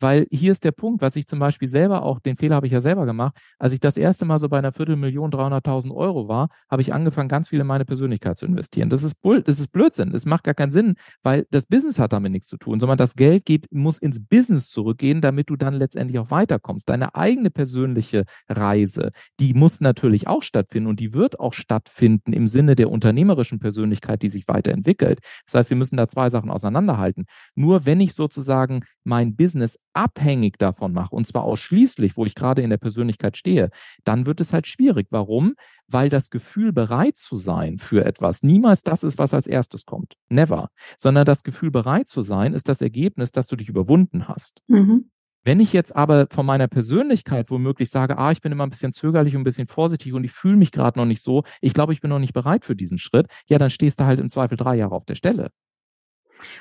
Weil hier ist der Punkt, was ich zum Beispiel selber auch, den Fehler habe ich ja selber gemacht, als ich das erste Mal so bei einer Viertelmillion, 300.000 Euro war, habe ich angefangen, ganz viel in meine Persönlichkeit zu investieren. Das ist, Bull, das ist Blödsinn. Das macht gar keinen Sinn, weil das Business hat damit nichts zu tun, sondern das Geld geht, muss ins Business zurückgehen, damit du dann letztendlich auch weiterkommst. Deine eigene persönliche Reise, die muss natürlich auch stattfinden und die wird auch stattfinden im Sinne der unternehmerischen Persönlichkeit, die sich weiterentwickelt. Das heißt, wir müssen da zwei Sachen auseinanderhalten. Nur wenn ich sozusagen mein Business abhängig davon mache, und zwar ausschließlich, wo ich gerade in der Persönlichkeit stehe, dann wird es halt schwierig. Warum? Weil das Gefühl, bereit zu sein für etwas, niemals das ist, was als erstes kommt. Never. Sondern das Gefühl, bereit zu sein, ist das Ergebnis, dass du dich überwunden hast. Mhm. Wenn ich jetzt aber von meiner Persönlichkeit womöglich sage, ah, ich bin immer ein bisschen zögerlich und ein bisschen vorsichtig und ich fühle mich gerade noch nicht so, ich glaube, ich bin noch nicht bereit für diesen Schritt, ja, dann stehst du halt im Zweifel drei Jahre auf der Stelle.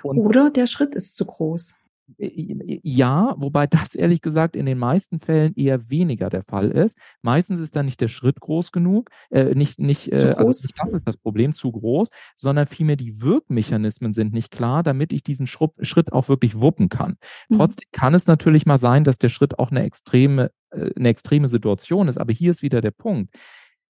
Und Oder der Schritt ist zu groß. Ja, wobei das ehrlich gesagt in den meisten Fällen eher weniger der Fall ist. Meistens ist da nicht der Schritt groß genug, äh, nicht, nicht, äh, also nicht das ist das Problem zu groß, sondern vielmehr die Wirkmechanismen sind nicht klar, damit ich diesen Schritt auch wirklich wuppen kann. Mhm. Trotzdem kann es natürlich mal sein, dass der Schritt auch eine extreme, äh, eine extreme Situation ist. Aber hier ist wieder der Punkt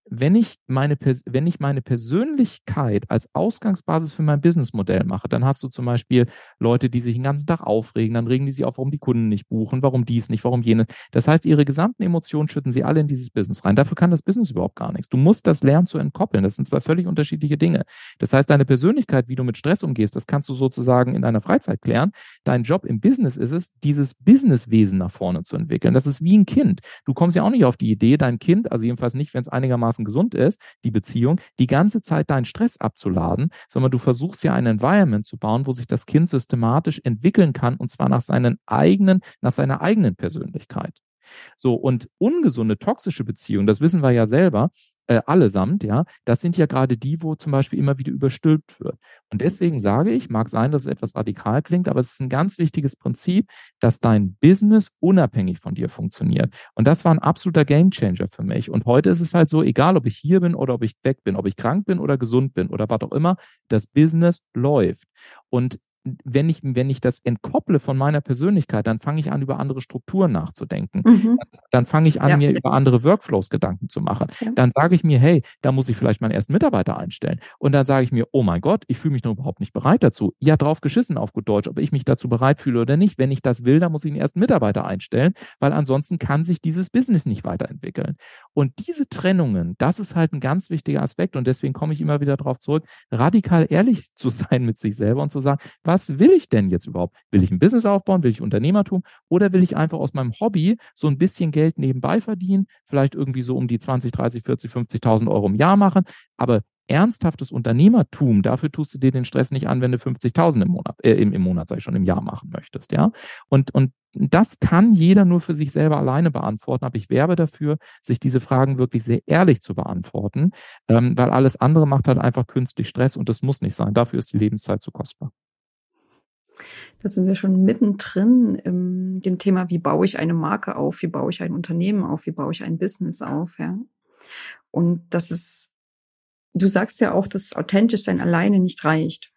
wenn ich meine, wenn ich meine Persönlichkeit als Ausgangsbasis für mein Businessmodell mache, dann hast du zum Beispiel Leute, die sich den ganzen Tag aufregen, dann regen die sich auf, warum die Kunden nicht buchen, warum dies nicht, warum jenes. Das heißt, ihre gesamten Emotionen schütten sie alle in dieses Business rein. Dafür kann das Business überhaupt gar nichts. Du musst das lernen zu entkoppeln. Das sind zwei völlig unterschiedliche Dinge. Das heißt, deine Persönlichkeit, wie du mit Stress umgehst, das kannst du sozusagen in deiner Freizeit klären. Dein Job im Business ist es, dieses Businesswesen nach vorne zu entwickeln. Das ist wie ein Kind. Du kommst ja auch nicht auf die Idee, dein Kind, also jedenfalls nicht, wenn es einigermaßen gesund ist, die Beziehung, die ganze Zeit deinen Stress abzuladen, sondern du versuchst ja ein Environment zu bauen, wo sich das Kind systematisch entwickeln kann und zwar nach seinen eigenen, nach seiner eigenen Persönlichkeit. So, und ungesunde, toxische Beziehungen, das wissen wir ja selber, äh, allesamt, ja, das sind ja gerade die, wo zum Beispiel immer wieder überstülpt wird. Und deswegen sage ich, mag sein, dass es etwas radikal klingt, aber es ist ein ganz wichtiges Prinzip, dass dein Business unabhängig von dir funktioniert. Und das war ein absoluter Gamechanger für mich. Und heute ist es halt so, egal ob ich hier bin oder ob ich weg bin, ob ich krank bin oder gesund bin oder was auch immer, das Business läuft. Und wenn ich, wenn ich das entkopple von meiner Persönlichkeit, dann fange ich an, über andere Strukturen nachzudenken. Mhm. Dann fange ich an, ja. mir über andere Workflows Gedanken zu machen. Ja. Dann sage ich mir, hey, da muss ich vielleicht meinen ersten Mitarbeiter einstellen. Und dann sage ich mir, oh mein Gott, ich fühle mich noch überhaupt nicht bereit dazu. Ja, drauf geschissen auf gut Deutsch, ob ich mich dazu bereit fühle oder nicht. Wenn ich das will, dann muss ich den ersten Mitarbeiter einstellen, weil ansonsten kann sich dieses Business nicht weiterentwickeln. Und diese Trennungen, das ist halt ein ganz wichtiger Aspekt. Und deswegen komme ich immer wieder darauf zurück, radikal ehrlich zu sein mit sich selber und zu sagen, was will ich denn jetzt überhaupt? Will ich ein Business aufbauen? Will ich Unternehmertum? Oder will ich einfach aus meinem Hobby so ein bisschen Geld nebenbei verdienen? Vielleicht irgendwie so um die 20, 30, 40, 50.000 Euro im Jahr machen. Aber ernsthaftes Unternehmertum, dafür tust du dir den Stress nicht an, wenn du 50.000 im Monat, äh, im, im Monat, sag ich schon, im Jahr machen möchtest, ja. Und, und das kann jeder nur für sich selber alleine beantworten, aber ich werbe dafür, sich diese Fragen wirklich sehr ehrlich zu beantworten, ähm, weil alles andere macht halt einfach künstlich Stress und das muss nicht sein. Dafür ist die Lebenszeit zu kostbar. Da sind wir schon mittendrin im dem Thema, wie baue ich eine Marke auf, wie baue ich ein Unternehmen auf, wie baue ich ein Business auf, ja. Und das ist, du sagst ja auch, dass authentisch sein alleine nicht reicht,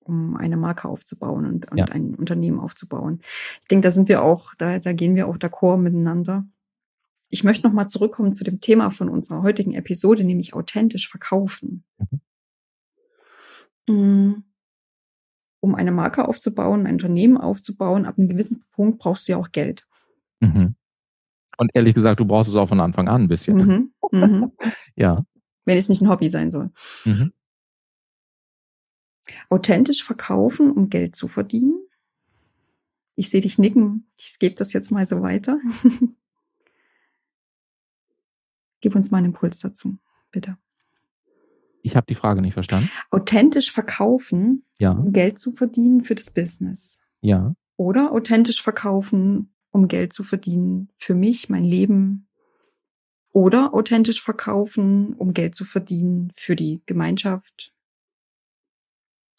um eine Marke aufzubauen und, und ja. ein Unternehmen aufzubauen. Ich denke, da sind wir auch, da, da gehen wir auch d'accord miteinander. Ich möchte nochmal zurückkommen zu dem Thema von unserer heutigen Episode, nämlich authentisch verkaufen. Mhm. Um eine Marke aufzubauen, ein Unternehmen aufzubauen, ab einem gewissen Punkt brauchst du ja auch Geld. Mhm. Und ehrlich gesagt, du brauchst es auch von Anfang an ein bisschen. Mhm. Mhm. ja. Wenn es nicht ein Hobby sein soll. Mhm. Authentisch verkaufen, um Geld zu verdienen. Ich sehe dich nicken. Ich gebe das jetzt mal so weiter. Gib uns mal einen Impuls dazu, bitte. Ich habe die Frage nicht verstanden. Authentisch verkaufen, ja. um Geld zu verdienen für das Business. Ja. Oder authentisch verkaufen, um Geld zu verdienen für mich, mein Leben. Oder authentisch verkaufen, um Geld zu verdienen für die Gemeinschaft,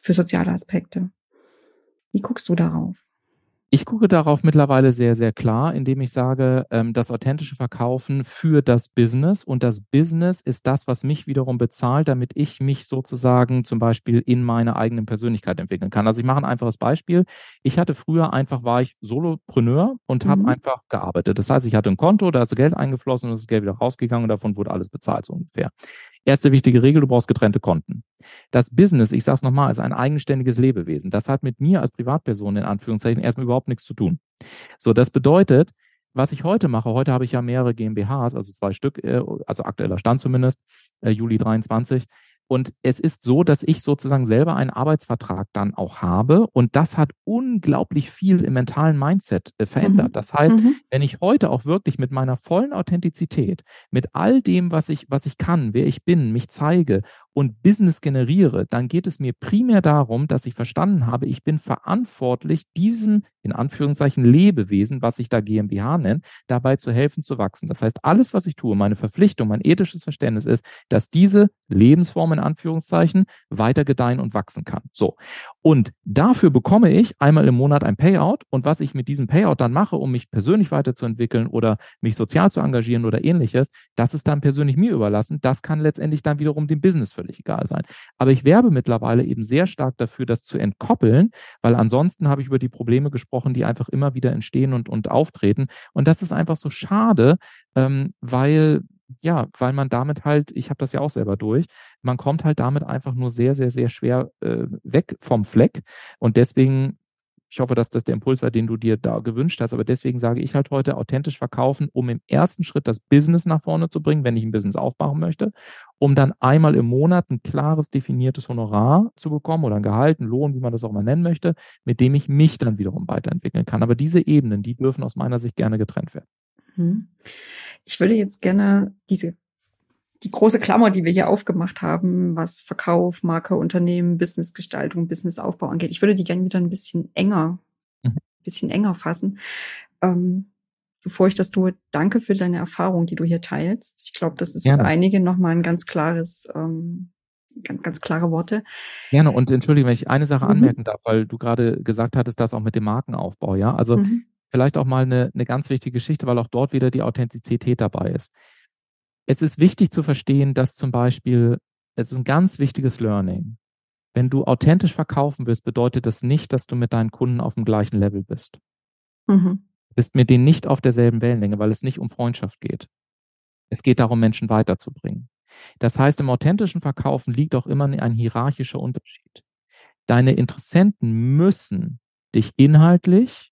für soziale Aspekte. Wie guckst du darauf? Ich gucke darauf mittlerweile sehr, sehr klar, indem ich sage, ähm, das authentische Verkaufen für das Business und das Business ist das, was mich wiederum bezahlt, damit ich mich sozusagen zum Beispiel in meiner eigenen Persönlichkeit entwickeln kann. Also ich mache ein einfaches Beispiel. Ich hatte früher einfach, war ich Solopreneur und mhm. habe einfach gearbeitet. Das heißt, ich hatte ein Konto, da ist Geld eingeflossen und das Geld wieder rausgegangen und davon wurde alles bezahlt, so ungefähr. Erste wichtige Regel, du brauchst getrennte Konten. Das Business, ich sage es nochmal, ist ein eigenständiges Lebewesen. Das hat mit mir als Privatperson in Anführungszeichen erstmal überhaupt nichts zu tun. So, das bedeutet, was ich heute mache, heute habe ich ja mehrere GmbHs, also zwei Stück, äh, also aktueller Stand zumindest, äh, Juli 23. Und es ist so, dass ich sozusagen selber einen Arbeitsvertrag dann auch habe. Und das hat unglaublich viel im mentalen Mindset äh, verändert. Mhm. Das heißt, mhm. wenn ich heute auch wirklich mit meiner vollen Authentizität, mit all dem, was ich, was ich kann, wer ich bin, mich zeige und Business generiere, dann geht es mir primär darum, dass ich verstanden habe, ich bin verantwortlich, diesem in Anführungszeichen Lebewesen, was ich da GmbH nenne, dabei zu helfen zu wachsen. Das heißt, alles, was ich tue, meine Verpflichtung, mein ethisches Verständnis ist, dass diese Lebensform in Anführungszeichen weiter gedeihen und wachsen kann. So. Und dafür bekomme ich einmal im Monat ein Payout und was ich mit diesem Payout dann mache, um mich persönlich weiterzuentwickeln oder mich sozial zu engagieren oder ähnliches, das ist dann persönlich mir überlassen. Das kann letztendlich dann wiederum dem Business völlig egal sein. Aber ich werbe mittlerweile eben sehr stark dafür, das zu entkoppeln, weil ansonsten habe ich über die Probleme gesprochen, die einfach immer wieder entstehen und, und auftreten. Und das ist einfach so schade, ähm, weil ja, weil man damit halt, ich habe das ja auch selber durch, man kommt halt damit einfach nur sehr, sehr, sehr schwer äh, weg vom Fleck. Und deswegen ich hoffe, dass das der Impuls war, den du dir da gewünscht hast. Aber deswegen sage ich halt heute authentisch verkaufen, um im ersten Schritt das Business nach vorne zu bringen, wenn ich ein Business aufbauen möchte, um dann einmal im Monat ein klares, definiertes Honorar zu bekommen oder ein Gehalt, ein Lohn, wie man das auch mal nennen möchte, mit dem ich mich dann wiederum weiterentwickeln kann. Aber diese Ebenen, die dürfen aus meiner Sicht gerne getrennt werden. Mhm. Ich würde jetzt gerne diese die große Klammer, die wir hier aufgemacht haben, was Verkauf, Marke, Unternehmen, Businessgestaltung, Businessaufbau angeht. Ich würde die gerne wieder ein bisschen enger, mhm. ein bisschen enger fassen. Ähm, bevor ich das tue, danke für deine Erfahrung, die du hier teilst. Ich glaube, das ist Gerne. für einige nochmal ein ganz klares, ähm, ganz, ganz klare Worte. Gerne. Und entschuldige, wenn ich eine Sache mhm. anmerken darf, weil du gerade gesagt hattest, das auch mit dem Markenaufbau, ja. Also mhm. vielleicht auch mal eine, eine ganz wichtige Geschichte, weil auch dort wieder die Authentizität dabei ist es ist wichtig zu verstehen, dass zum Beispiel, es ist ein ganz wichtiges Learning. Wenn du authentisch verkaufen willst, bedeutet das nicht, dass du mit deinen Kunden auf dem gleichen Level bist. Mhm. Bist mit denen nicht auf derselben Wellenlänge, weil es nicht um Freundschaft geht. Es geht darum, Menschen weiterzubringen. Das heißt, im authentischen Verkaufen liegt auch immer ein hierarchischer Unterschied. Deine Interessenten müssen dich inhaltlich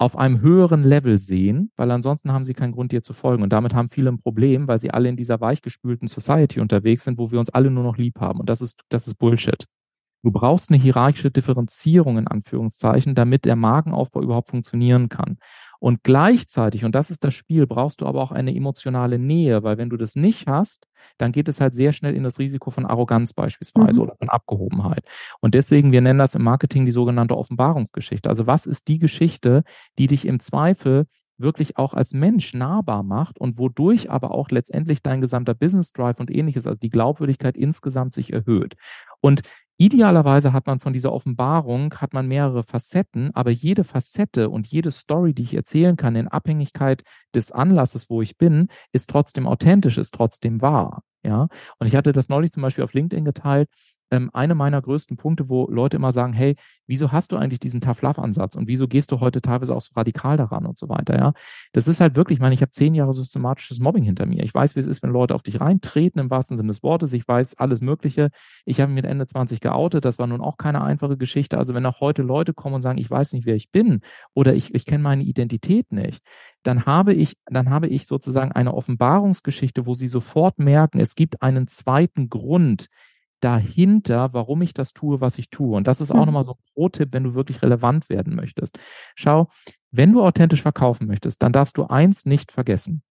auf einem höheren Level sehen, weil ansonsten haben sie keinen Grund, dir zu folgen. Und damit haben viele ein Problem, weil sie alle in dieser weichgespülten Society unterwegs sind, wo wir uns alle nur noch lieb haben. Und das ist, das ist Bullshit. Du brauchst eine hierarchische Differenzierung in Anführungszeichen, damit der Markenaufbau überhaupt funktionieren kann. Und gleichzeitig, und das ist das Spiel, brauchst du aber auch eine emotionale Nähe, weil wenn du das nicht hast, dann geht es halt sehr schnell in das Risiko von Arroganz beispielsweise mhm. oder von Abgehobenheit. Und deswegen, wir nennen das im Marketing die sogenannte Offenbarungsgeschichte. Also was ist die Geschichte, die dich im Zweifel wirklich auch als Mensch nahbar macht und wodurch aber auch letztendlich dein gesamter Business Drive und ähnliches, also die Glaubwürdigkeit insgesamt sich erhöht. Und Idealerweise hat man von dieser Offenbarung, hat man mehrere Facetten, aber jede Facette und jede Story, die ich erzählen kann, in Abhängigkeit des Anlasses, wo ich bin, ist trotzdem authentisch, ist trotzdem wahr. Ja, und ich hatte das neulich zum Beispiel auf LinkedIn geteilt ähm, eine meiner größten Punkte, wo Leute immer sagen, hey, wieso hast du eigentlich diesen Tough-Love-Ansatz und wieso gehst du heute teilweise auch so radikal daran und so weiter, ja. Das ist halt wirklich, ich meine, ich habe zehn Jahre systematisches Mobbing hinter mir. Ich weiß, wie es ist, wenn Leute auf dich reintreten, im wahrsten Sinne des Wortes. Ich weiß alles Mögliche. Ich habe mich mit Ende 20 geoutet. Das war nun auch keine einfache Geschichte. Also wenn auch heute Leute kommen und sagen, ich weiß nicht, wer ich bin oder ich, ich kenne meine Identität nicht, dann habe ich, dann habe ich sozusagen eine Offenbarungsgeschichte, wo sie sofort merken, es gibt einen zweiten Grund, dahinter, warum ich das tue, was ich tue. Und das ist auch mhm. nochmal so ein Pro-Tipp, wenn du wirklich relevant werden möchtest. Schau, wenn du authentisch verkaufen möchtest, dann darfst du eins nicht vergessen.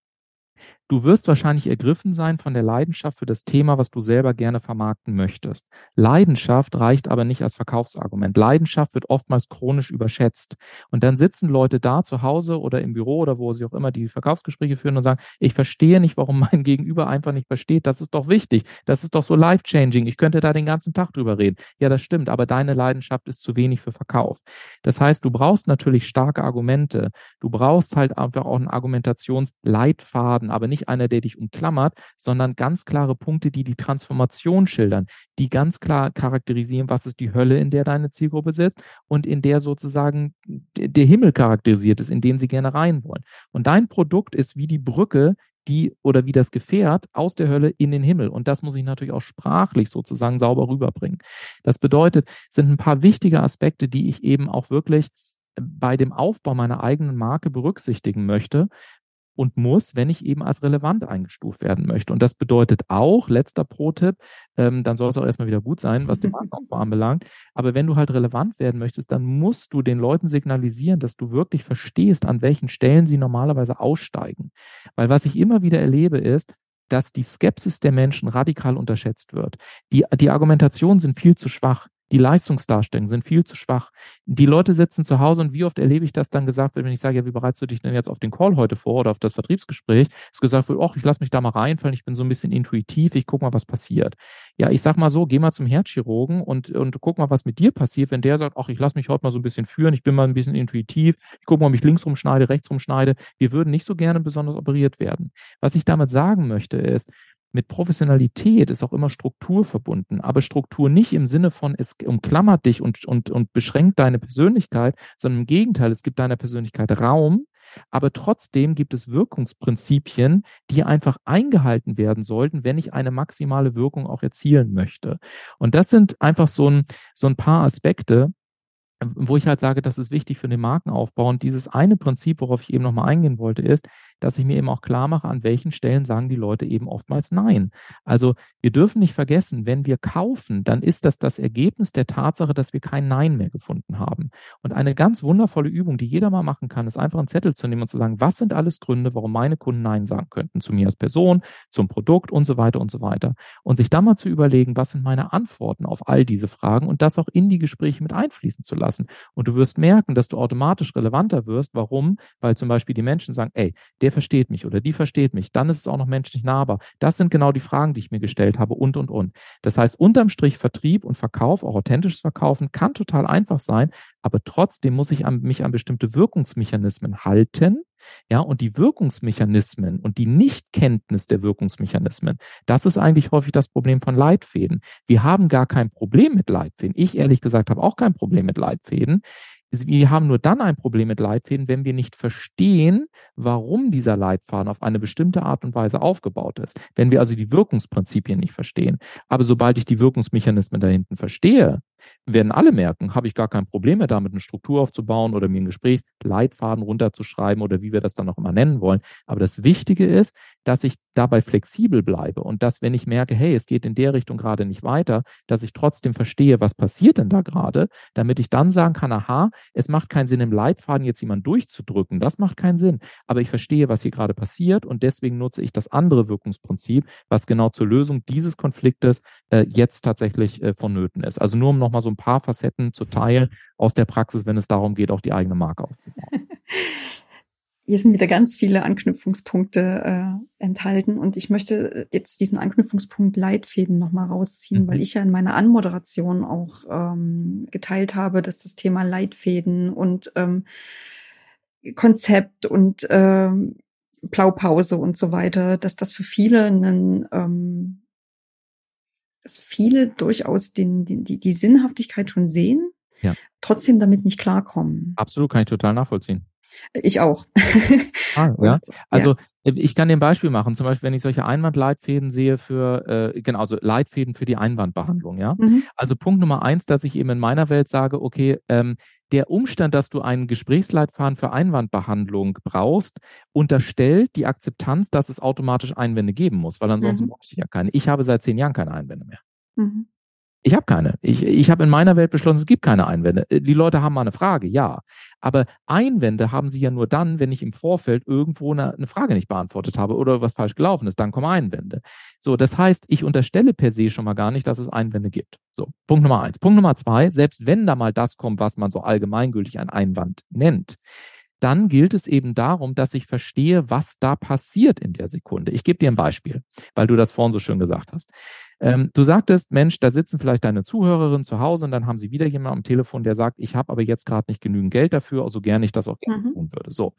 Du wirst wahrscheinlich ergriffen sein von der Leidenschaft für das Thema, was du selber gerne vermarkten möchtest. Leidenschaft reicht aber nicht als Verkaufsargument. Leidenschaft wird oftmals chronisch überschätzt. Und dann sitzen Leute da zu Hause oder im Büro oder wo sie auch immer die Verkaufsgespräche führen und sagen, ich verstehe nicht, warum mein Gegenüber einfach nicht versteht. Das ist doch wichtig. Das ist doch so life-changing. Ich könnte da den ganzen Tag drüber reden. Ja, das stimmt. Aber deine Leidenschaft ist zu wenig für Verkauf. Das heißt, du brauchst natürlich starke Argumente. Du brauchst halt einfach auch einen Argumentationsleitfaden, aber nicht nicht einer, der dich umklammert, sondern ganz klare Punkte, die die Transformation schildern, die ganz klar charakterisieren, was ist die Hölle, in der deine Zielgruppe sitzt und in der sozusagen der Himmel charakterisiert ist, in den sie gerne rein wollen. Und dein Produkt ist wie die Brücke, die oder wie das Gefährt aus der Hölle in den Himmel. Und das muss ich natürlich auch sprachlich sozusagen sauber rüberbringen. Das bedeutet, sind ein paar wichtige Aspekte, die ich eben auch wirklich bei dem Aufbau meiner eigenen Marke berücksichtigen möchte, und muss, wenn ich eben als relevant eingestuft werden möchte. Und das bedeutet auch, letzter Pro-Tipp, ähm, dann soll es auch erstmal wieder gut sein, was den Markenaufbau anbelangt. Aber wenn du halt relevant werden möchtest, dann musst du den Leuten signalisieren, dass du wirklich verstehst, an welchen Stellen sie normalerweise aussteigen. Weil was ich immer wieder erlebe, ist, dass die Skepsis der Menschen radikal unterschätzt wird. Die, die Argumentationen sind viel zu schwach. Die Leistungsdarstellungen sind viel zu schwach. Die Leute sitzen zu Hause und wie oft erlebe ich das dann gesagt wird, wenn ich sage, ja, wie bereitest du dich denn jetzt auf den Call heute vor oder auf das Vertriebsgespräch? Es gesagt wird, ach, ich lasse mich da mal reinfallen, ich bin so ein bisschen intuitiv, ich gucke mal, was passiert. Ja, ich sag mal so, geh mal zum Herzchirurgen und, und guck mal, was mit dir passiert, wenn der sagt, ach, ich lasse mich heute mal so ein bisschen führen, ich bin mal ein bisschen intuitiv, ich gucke mal, ob ich links rumschneide, rechts rumschneide. Wir würden nicht so gerne besonders operiert werden. Was ich damit sagen möchte, ist, mit Professionalität ist auch immer Struktur verbunden, aber Struktur nicht im Sinne von, es umklammert dich und, und, und beschränkt deine Persönlichkeit, sondern im Gegenteil, es gibt deiner Persönlichkeit Raum, Aber trotzdem gibt es Wirkungsprinzipien, die einfach eingehalten werden sollten, wenn ich eine maximale Wirkung auch erzielen möchte. Und das sind einfach so ein, so ein paar Aspekte, wo ich halt sage, das ist wichtig für den Markenaufbau. Und dieses eine Prinzip, worauf ich eben nochmal eingehen wollte, ist, dass ich mir eben auch klar mache, an welchen Stellen sagen die Leute eben oftmals Nein. Also wir dürfen nicht vergessen, wenn wir kaufen, dann ist das das Ergebnis der Tatsache, dass wir kein Nein mehr gefunden haben. Und eine ganz wundervolle Übung, die jeder mal machen kann, ist einfach einen Zettel zu nehmen und zu sagen, was sind alles Gründe, warum meine Kunden Nein sagen könnten zu mir als Person, zum Produkt und so weiter und so weiter. Und sich dann mal zu überlegen, was sind meine Antworten auf all diese Fragen und das auch in die Gespräche mit einfließen zu lassen lassen. Und du wirst merken, dass du automatisch relevanter wirst. Warum? Weil zum Beispiel die Menschen sagen, ey, der versteht mich oder die versteht mich. Dann ist es auch noch menschlich nahbar. Das sind genau die Fragen, die ich mir gestellt habe und, und, und. Das heißt, unterm Strich Vertrieb und Verkauf, auch authentisches Verkaufen, kann total einfach sein, aber trotzdem muss ich an, mich an bestimmte Wirkungsmechanismen halten, ja, und die Wirkungsmechanismen und die Nichtkenntnis der Wirkungsmechanismen, das ist eigentlich häufig das Problem von Leitfäden. Wir haben gar kein Problem mit Leitfäden. Ich ehrlich gesagt habe auch kein Problem mit Leitfäden. Wir haben nur dann ein Problem mit Leitfäden, wenn wir nicht verstehen, warum dieser Leitfaden auf eine bestimmte Art und Weise aufgebaut ist. Wenn wir also die Wirkungsprinzipien nicht verstehen. Aber sobald ich die Wirkungsmechanismen da hinten verstehe, werden alle merken, habe ich gar kein Problem mehr damit, eine Struktur aufzubauen oder mir einen Gesprächsleitfaden runterzuschreiben oder wie wir das dann auch immer nennen wollen. Aber das Wichtige ist, dass ich dabei flexibel bleibe und dass, wenn ich merke, hey, es geht in der Richtung gerade nicht weiter, dass ich trotzdem verstehe, was passiert denn da gerade, damit ich dann sagen kann, aha, es macht keinen Sinn, im Leitfaden jetzt jemanden durchzudrücken. Das macht keinen Sinn. Aber ich verstehe, was hier gerade passiert und deswegen nutze ich das andere Wirkungsprinzip, was genau zur Lösung dieses Konfliktes äh, jetzt tatsächlich äh, vonnöten ist. Also nur um noch nochmal so ein paar Facetten zu teilen aus der Praxis, wenn es darum geht, auch die eigene Marke aufzubauen. Hier sind wieder ganz viele Anknüpfungspunkte äh, enthalten und ich möchte jetzt diesen Anknüpfungspunkt Leitfäden nochmal rausziehen, mhm. weil ich ja in meiner Anmoderation auch ähm, geteilt habe, dass das Thema Leitfäden und ähm, Konzept und ähm, Blaupause und so weiter, dass das für viele einen ähm, dass viele durchaus den, den, die, die Sinnhaftigkeit schon sehen, ja. trotzdem damit nicht klarkommen. Absolut, kann ich total nachvollziehen. Ich auch. Ah, ja. Also ja. Ich kann dir ein Beispiel machen. Zum Beispiel, wenn ich solche Einwandleitfäden sehe für, äh, genau, also Leitfäden für die Einwandbehandlung, ja. Mhm. Also Punkt Nummer eins, dass ich eben in meiner Welt sage, okay, ähm, der Umstand, dass du einen Gesprächsleitfaden für Einwandbehandlung brauchst, unterstellt die Akzeptanz, dass es automatisch Einwände geben muss, weil ansonsten mhm. brauche ich ja keine. Ich habe seit zehn Jahren keine Einwände mehr. Mhm. Ich habe keine. Ich, ich habe in meiner Welt beschlossen, es gibt keine Einwände. Äh, die Leute haben mal eine Frage, ja. Aber Einwände haben sie ja nur dann, wenn ich im Vorfeld irgendwo eine, eine, Frage nicht beantwortet habe oder was falsch gelaufen ist. Dann kommen Einwände. So, das heißt, ich unterstelle per se schon mal gar nicht, dass es Einwände gibt. So, Punkt Nummer eins. Punkt Nummer zwei, selbst wenn da mal das kommt, was man so allgemeingültig ein Einwand nennt, dann gilt es eben darum, dass ich verstehe, was da passiert in der Sekunde. Ich gebe dir ein Beispiel, weil du das vorhin so schön gesagt hast. Ähm, du sagtest, Mensch, da sitzen vielleicht deine Zuhörerinnen zu Hause und dann haben sie wieder jemanden am Telefon, der sagt, ich habe aber jetzt gerade nicht genügend Geld dafür, also gerne ich das auch gerne mhm. tun würde. So.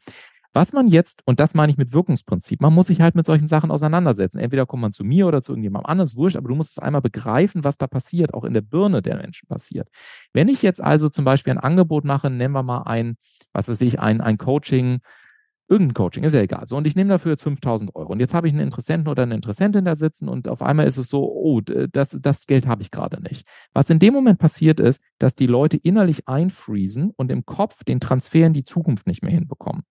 Was man jetzt, und das meine ich mit Wirkungsprinzip, man muss sich halt mit solchen Sachen auseinandersetzen. Entweder kommt man zu mir oder zu irgendjemandem anders, wurscht, aber du musst es einmal begreifen, was da passiert, auch in der Birne der Menschen passiert. Wenn ich jetzt also zum Beispiel ein Angebot mache, nennen wir mal ein, was weiß ich, ein, ein Coaching, irgendein Coaching, ist ja egal. So, und ich nehme dafür jetzt 5000 Euro. Und jetzt habe ich einen Interessenten oder eine Interessentin da sitzen und auf einmal ist es so, oh, das, das Geld habe ich gerade nicht. Was in dem Moment passiert ist, dass die Leute innerlich einfriesen und im Kopf den Transfer in die Zukunft nicht mehr hinbekommen.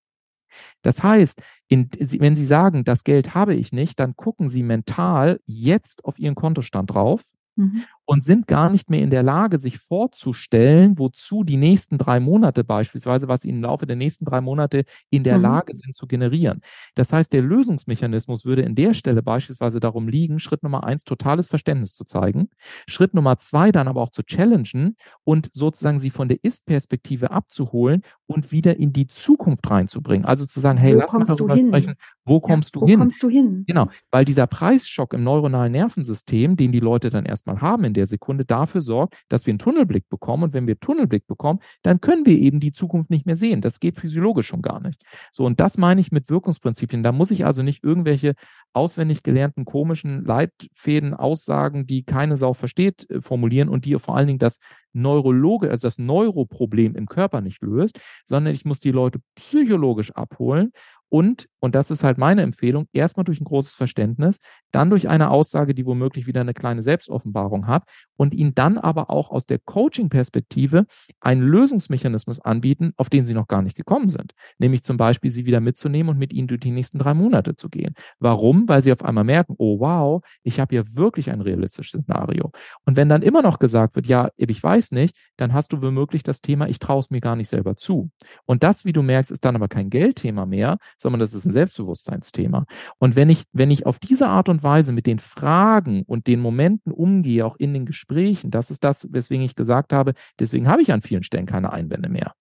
Das heißt, in, wenn Sie sagen, das Geld habe ich nicht, dann gucken Sie mental jetzt auf Ihren Kontostand drauf mhm. Und sind gar nicht mehr in der Lage, sich vorzustellen, wozu die nächsten drei Monate beispielsweise, was ihnen im Laufe der nächsten drei Monate in der mhm. Lage sind zu generieren. Das heißt, der Lösungsmechanismus würde in der Stelle beispielsweise darum liegen, Schritt Nummer eins, totales Verständnis zu zeigen. Schritt Nummer zwei, dann aber auch zu challengen und sozusagen sie von der Ist-Perspektive abzuholen und wieder in die Zukunft reinzubringen. Also zu sagen, hey, Wo lass mal darüber sprechen, wo kommst ja, du wo hin? Wo kommst du hin? Genau, weil dieser Preisschock im neuronalen Nervensystem, den die Leute dann erstmal haben in der Sekunde dafür sorgt, dass wir einen Tunnelblick bekommen. Und wenn wir Tunnelblick bekommen, dann können wir eben die Zukunft nicht mehr sehen. Das geht physiologisch schon gar nicht. So, und das meine ich mit Wirkungsprinzipien. Da muss ich also nicht irgendwelche auswendig gelernten komischen Leitfäden, Aussagen, die keine Sau versteht, äh, formulieren und die vor allen Dingen das Neurologe, also das Neuroproblem im Körper nicht löst, sondern ich muss die Leute psychologisch abholen und, und das ist halt meine Empfehlung, erstmal durch ein großes Verständnis, dann durch eine Aussage, die womöglich wieder eine kleine Selbstoffenbarung hat und ihnen dann aber auch aus der Coaching-Perspektive einen Lösungsmechanismus anbieten, auf den sie noch gar nicht gekommen sind. Nämlich zum Beispiel sie wieder mitzunehmen und mit ihnen durch die nächsten drei Monate zu gehen. Warum? Weil sie auf einmal merken, oh wow, ich habe hier wirklich ein realistisches Szenario. Und wenn dann immer noch gesagt wird, ja, ich weiß nicht, dann hast du womöglich das Thema, ich traue es mir gar nicht selber zu. Und das, wie du merkst, ist dann aber kein Geldthema mehr, sondern das ist ein Selbstbewusstseinsthema. Und wenn ich, wenn ich auf diese Art und Weise mit den Fragen und den Momenten umgehe, auch in den Gesprächen, das ist das, weswegen ich gesagt habe, deswegen habe ich an vielen Stellen keine Einwände mehr.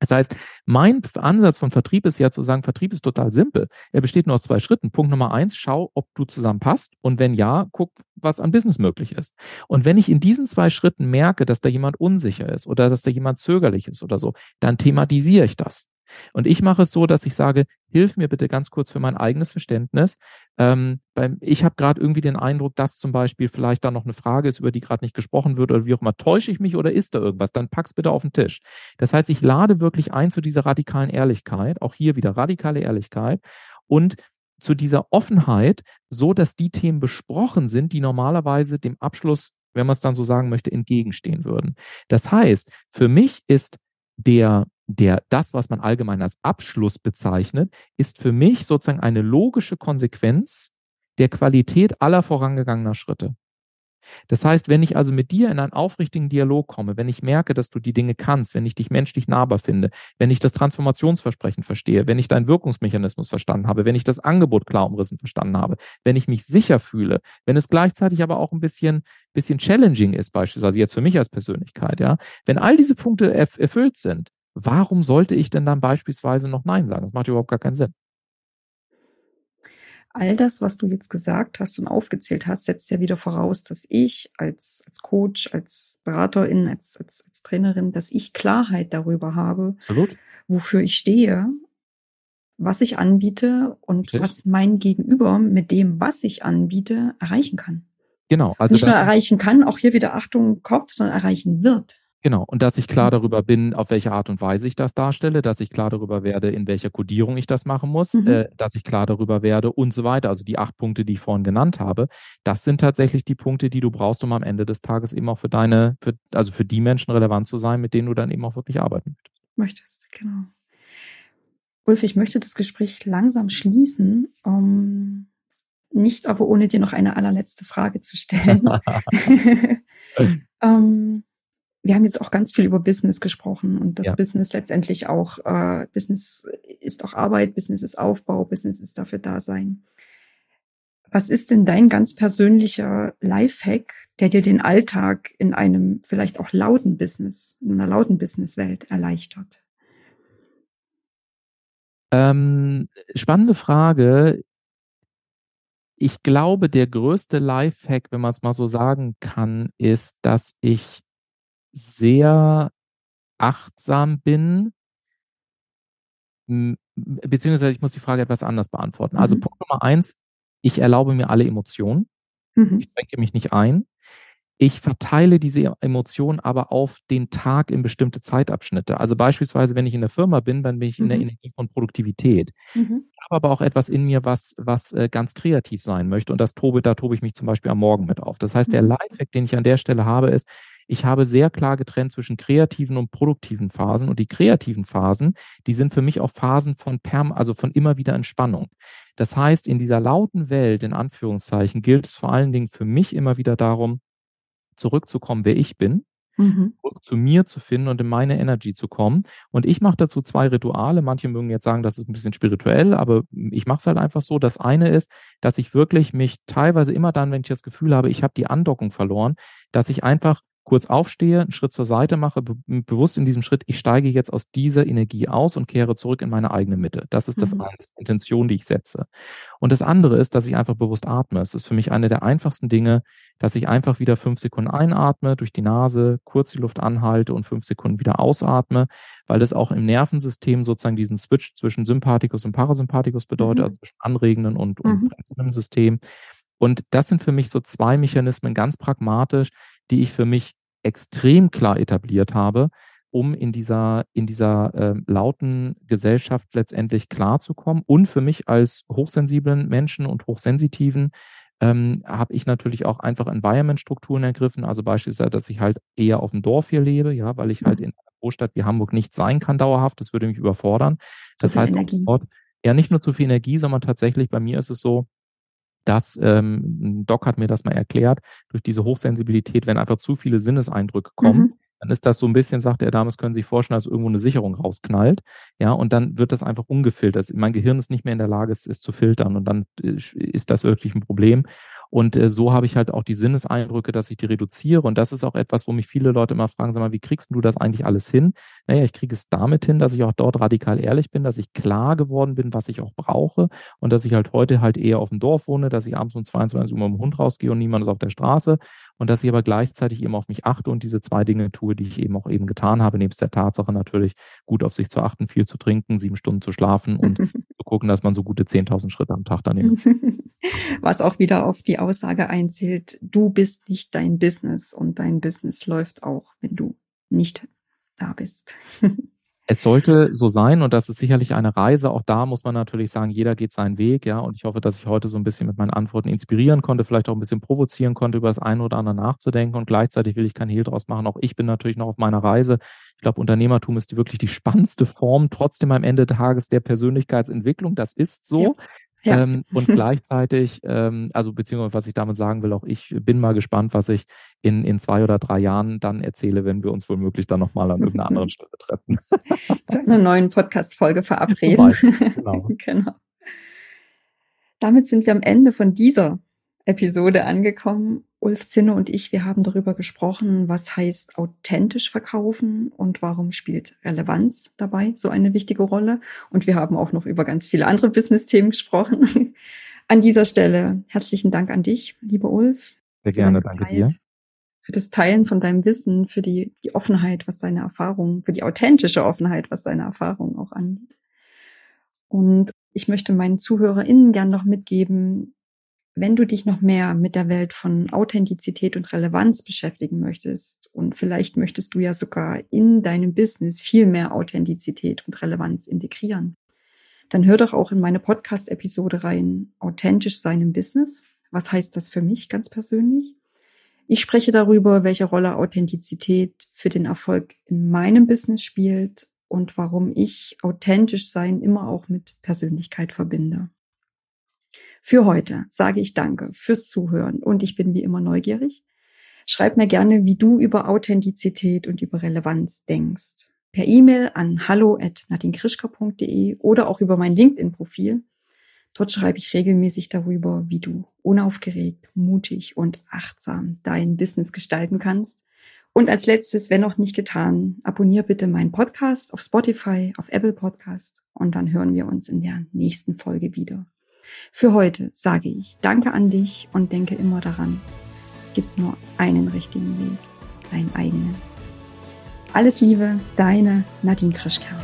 Das heißt, mein Ansatz von Vertrieb ist ja zu sagen, Vertrieb ist total simpel. Er besteht nur aus zwei Schritten. Punkt Nummer eins, schau, ob du zusammenpasst. Und wenn ja, guck, was an Business möglich ist. Und wenn ich in diesen zwei Schritten merke, dass da jemand unsicher ist oder dass da jemand zögerlich ist oder so, dann thematisiere ich das. Und ich mache es so, dass ich sage, hilf mir bitte ganz kurz für mein eigenes Verständnis. Ähm, beim, ich habe gerade irgendwie den Eindruck, dass zum Beispiel vielleicht da noch eine Frage ist, über die gerade nicht gesprochen wird oder wie auch immer. Täusche ich mich oder ist da irgendwas? Dann pack's bitte auf den Tisch. Das heißt, ich lade wirklich ein zu dieser radikalen Ehrlichkeit, auch hier wieder radikale Ehrlichkeit und zu dieser Offenheit, so dass die Themen besprochen sind, die normalerweise dem Abschluss, wenn man es dann so sagen möchte, entgegenstehen würden. Das heißt, für mich ist der der, das, was man allgemein als Abschluss bezeichnet, ist für mich sozusagen eine logische Konsequenz der Qualität aller vorangegangener Schritte. Das heißt, wenn ich also mit dir in einen aufrichtigen Dialog komme, wenn ich merke, dass du die Dinge kannst, wenn ich dich menschlich nahbar finde, wenn ich das Transformationsversprechen verstehe, wenn ich deinen Wirkungsmechanismus verstanden habe, wenn ich das Angebot klar umrissen verstanden habe, wenn ich mich sicher fühle, wenn es gleichzeitig aber auch ein bisschen, bisschen challenging ist, beispielsweise jetzt für mich als Persönlichkeit, ja, wenn all diese Punkte erf erfüllt sind, Warum sollte ich denn dann beispielsweise noch Nein sagen? Das macht überhaupt gar keinen Sinn. All das, was du jetzt gesagt hast und aufgezählt hast, setzt ja wieder voraus, dass ich als, als Coach, als Beraterin, als, als, als Trainerin, dass ich Klarheit darüber habe, Absolut. wofür ich stehe, was ich anbiete und Richtig. was mein Gegenüber mit dem, was ich anbiete, erreichen kann. Genau. Also nicht nur erreichen kann, auch hier wieder Achtung Kopf, sondern erreichen wird. Genau. Und dass ich klar mhm. darüber bin, auf welche Art und Weise ich das darstelle, dass ich klar darüber werde, in welcher Kodierung ich das machen muss, mhm. äh, dass ich klar darüber werde und so weiter. Also die acht Punkte, die ich vorhin genannt habe, das sind tatsächlich die Punkte, die du brauchst, um am Ende des Tages eben auch für deine, für, also für die Menschen relevant zu sein, mit denen du dann eben auch wirklich arbeiten möchtest. Möchtest, genau. Ulf, ich möchte das Gespräch langsam schließen. Um nicht aber ohne dir noch eine allerletzte Frage zu stellen. ähm, wir haben jetzt auch ganz viel über Business gesprochen und das ja. Business letztendlich auch, äh, Business ist auch Arbeit, Business ist Aufbau, Business ist dafür Dasein. Was ist denn dein ganz persönlicher Lifehack, der dir den Alltag in einem vielleicht auch lauten Business, in einer lauten Businesswelt erleichtert? Ähm, spannende Frage. Ich glaube, der größte Lifehack, wenn man es mal so sagen kann, ist, dass ich sehr achtsam bin, beziehungsweise ich muss die Frage etwas anders beantworten. Also mhm. Punkt Nummer eins, ich erlaube mir alle Emotionen. Mhm. Ich schränke mich nicht ein. Ich verteile diese Emotionen aber auf den Tag in bestimmte Zeitabschnitte. Also beispielsweise, wenn ich in der Firma bin, dann bin ich in der mhm. Energie von Produktivität. Mhm. Ich habe aber auch etwas in mir, was, was äh, ganz kreativ sein möchte. Und das tobe, da tobe ich mich zum Beispiel am Morgen mit auf. Das heißt, der mhm. Lifehack, den ich an der Stelle habe, ist, ich habe sehr klar getrennt zwischen kreativen und produktiven Phasen. Und die kreativen Phasen, die sind für mich auch Phasen von Perm, also von immer wieder Entspannung. Das heißt, in dieser lauten Welt, in Anführungszeichen, gilt es vor allen Dingen für mich immer wieder darum, zurückzukommen, wer ich bin, mhm. zu mir zu finden und in meine Energy zu kommen. Und ich mache dazu zwei Rituale. Manche mögen jetzt sagen, das ist ein bisschen spirituell, aber ich mache es halt einfach so. Das eine ist, dass ich wirklich mich teilweise immer dann, wenn ich das Gefühl habe, ich habe die Andockung verloren, dass ich einfach kurz aufstehe, einen Schritt zur Seite mache, be bewusst in diesem Schritt, ich steige jetzt aus dieser Energie aus und kehre zurück in meine eigene Mitte. Das ist das mhm. eine, die Intention, die ich setze. Und das andere ist, dass ich einfach bewusst atme. Es ist für mich eine der einfachsten Dinge, dass ich einfach wieder fünf Sekunden einatme, durch die Nase, kurz die Luft anhalte und fünf Sekunden wieder ausatme, weil das auch im Nervensystem sozusagen diesen Switch zwischen Sympathikus und Parasympathikus bedeutet, mhm. also zwischen anregenden und, und mhm. bremsenden System. Und das sind für mich so zwei Mechanismen ganz pragmatisch, die ich für mich extrem klar etabliert habe, um in dieser, in dieser äh, lauten Gesellschaft letztendlich klarzukommen. Und für mich als hochsensiblen Menschen und hochsensitiven ähm, habe ich natürlich auch einfach Environment-Strukturen ergriffen. Also beispielsweise, dass ich halt eher auf dem Dorf hier lebe, ja, weil ich halt mhm. in einer Großstadt wie Hamburg nicht sein kann dauerhaft. Das würde mich überfordern. Zu das heißt, Energie. Dort, ja, nicht nur zu viel Energie, sondern tatsächlich bei mir ist es so, dass ähm, Doc hat mir das mal erklärt, durch diese Hochsensibilität, wenn einfach zu viele Sinneseindrücke kommen, mhm. dann ist das so ein bisschen, sagt er damals, können Sie sich vorstellen, dass irgendwo eine Sicherung rausknallt, ja, und dann wird das einfach ungefiltert. Mein Gehirn ist nicht mehr in der Lage, es, es zu filtern und dann äh, ist das wirklich ein Problem. Und äh, so habe ich halt auch die Sinneseindrücke, dass ich die reduziere. Und das ist auch etwas, wo mich viele Leute immer fragen, sag mal, wie kriegst du das eigentlich alles hin? Naja, ich kriege es damit hin, dass ich auch dort radikal ehrlich bin, dass ich klar geworden bin, was ich auch brauche und dass ich halt heute halt eher auf dem Dorf wohne, dass ich abends um 22 Uhr mit dem Hund rausgehe und niemand ist auf der Straße und dass ich aber gleichzeitig eben auf mich achte und diese zwei Dinge tue, die ich eben auch eben getan habe, nebst der Tatsache natürlich gut auf sich zu achten, viel zu trinken, sieben Stunden zu schlafen und zu gucken, dass man so gute 10.000 Schritte am Tag nimmt. Was auch wieder auf die Aussage einzählt, du bist nicht dein Business und dein Business läuft auch, wenn du nicht da bist. Es sollte so sein und das ist sicherlich eine Reise. Auch da muss man natürlich sagen, jeder geht seinen Weg, ja. Und ich hoffe, dass ich heute so ein bisschen mit meinen Antworten inspirieren konnte, vielleicht auch ein bisschen provozieren konnte, über das eine oder andere nachzudenken. Und gleichzeitig will ich kein Hehl draus machen. Auch ich bin natürlich noch auf meiner Reise. Ich glaube, Unternehmertum ist wirklich die spannendste Form, trotzdem am Ende des Tages der Persönlichkeitsentwicklung. Das ist so. Ja. Ja. Ähm, und gleichzeitig, ähm, also beziehungsweise was ich damit sagen will, auch ich bin mal gespannt, was ich in, in zwei oder drei Jahren dann erzähle, wenn wir uns womöglich dann nochmal an irgendeiner anderen Stelle treffen. Zu einer neuen Podcast-Folge verabreden. Genau. genau. Damit sind wir am Ende von dieser Episode angekommen. Ulf Zinne und ich, wir haben darüber gesprochen, was heißt authentisch verkaufen und warum spielt Relevanz dabei so eine wichtige Rolle. Und wir haben auch noch über ganz viele andere Business-Themen gesprochen. An dieser Stelle herzlichen Dank an dich, lieber Ulf. Sehr gerne, danke Zeit, dir. Für das Teilen von deinem Wissen, für die, die Offenheit, was deine Erfahrung, für die authentische Offenheit, was deine Erfahrung auch angeht. Und ich möchte meinen ZuhörerInnen gern noch mitgeben, wenn du dich noch mehr mit der Welt von Authentizität und Relevanz beschäftigen möchtest und vielleicht möchtest du ja sogar in deinem Business viel mehr Authentizität und Relevanz integrieren, dann hör doch auch in meine Podcast-Episode rein, authentisch sein im Business. Was heißt das für mich ganz persönlich? Ich spreche darüber, welche Rolle Authentizität für den Erfolg in meinem Business spielt und warum ich authentisch sein immer auch mit Persönlichkeit verbinde. Für heute sage ich danke fürs Zuhören und ich bin wie immer neugierig. Schreib mir gerne, wie du über Authentizität und über Relevanz denkst. Per E-Mail an hallo@nadinkrischka.de oder auch über mein LinkedIn-Profil. Dort schreibe ich regelmäßig darüber, wie du unaufgeregt, mutig und achtsam dein Business gestalten kannst. Und als letztes, wenn noch nicht getan, abonniere bitte meinen Podcast auf Spotify, auf Apple Podcast und dann hören wir uns in der nächsten Folge wieder. Für heute sage ich Danke an dich und denke immer daran, es gibt nur einen richtigen Weg, deinen eigenen. Alles Liebe, deine Nadine Krischker.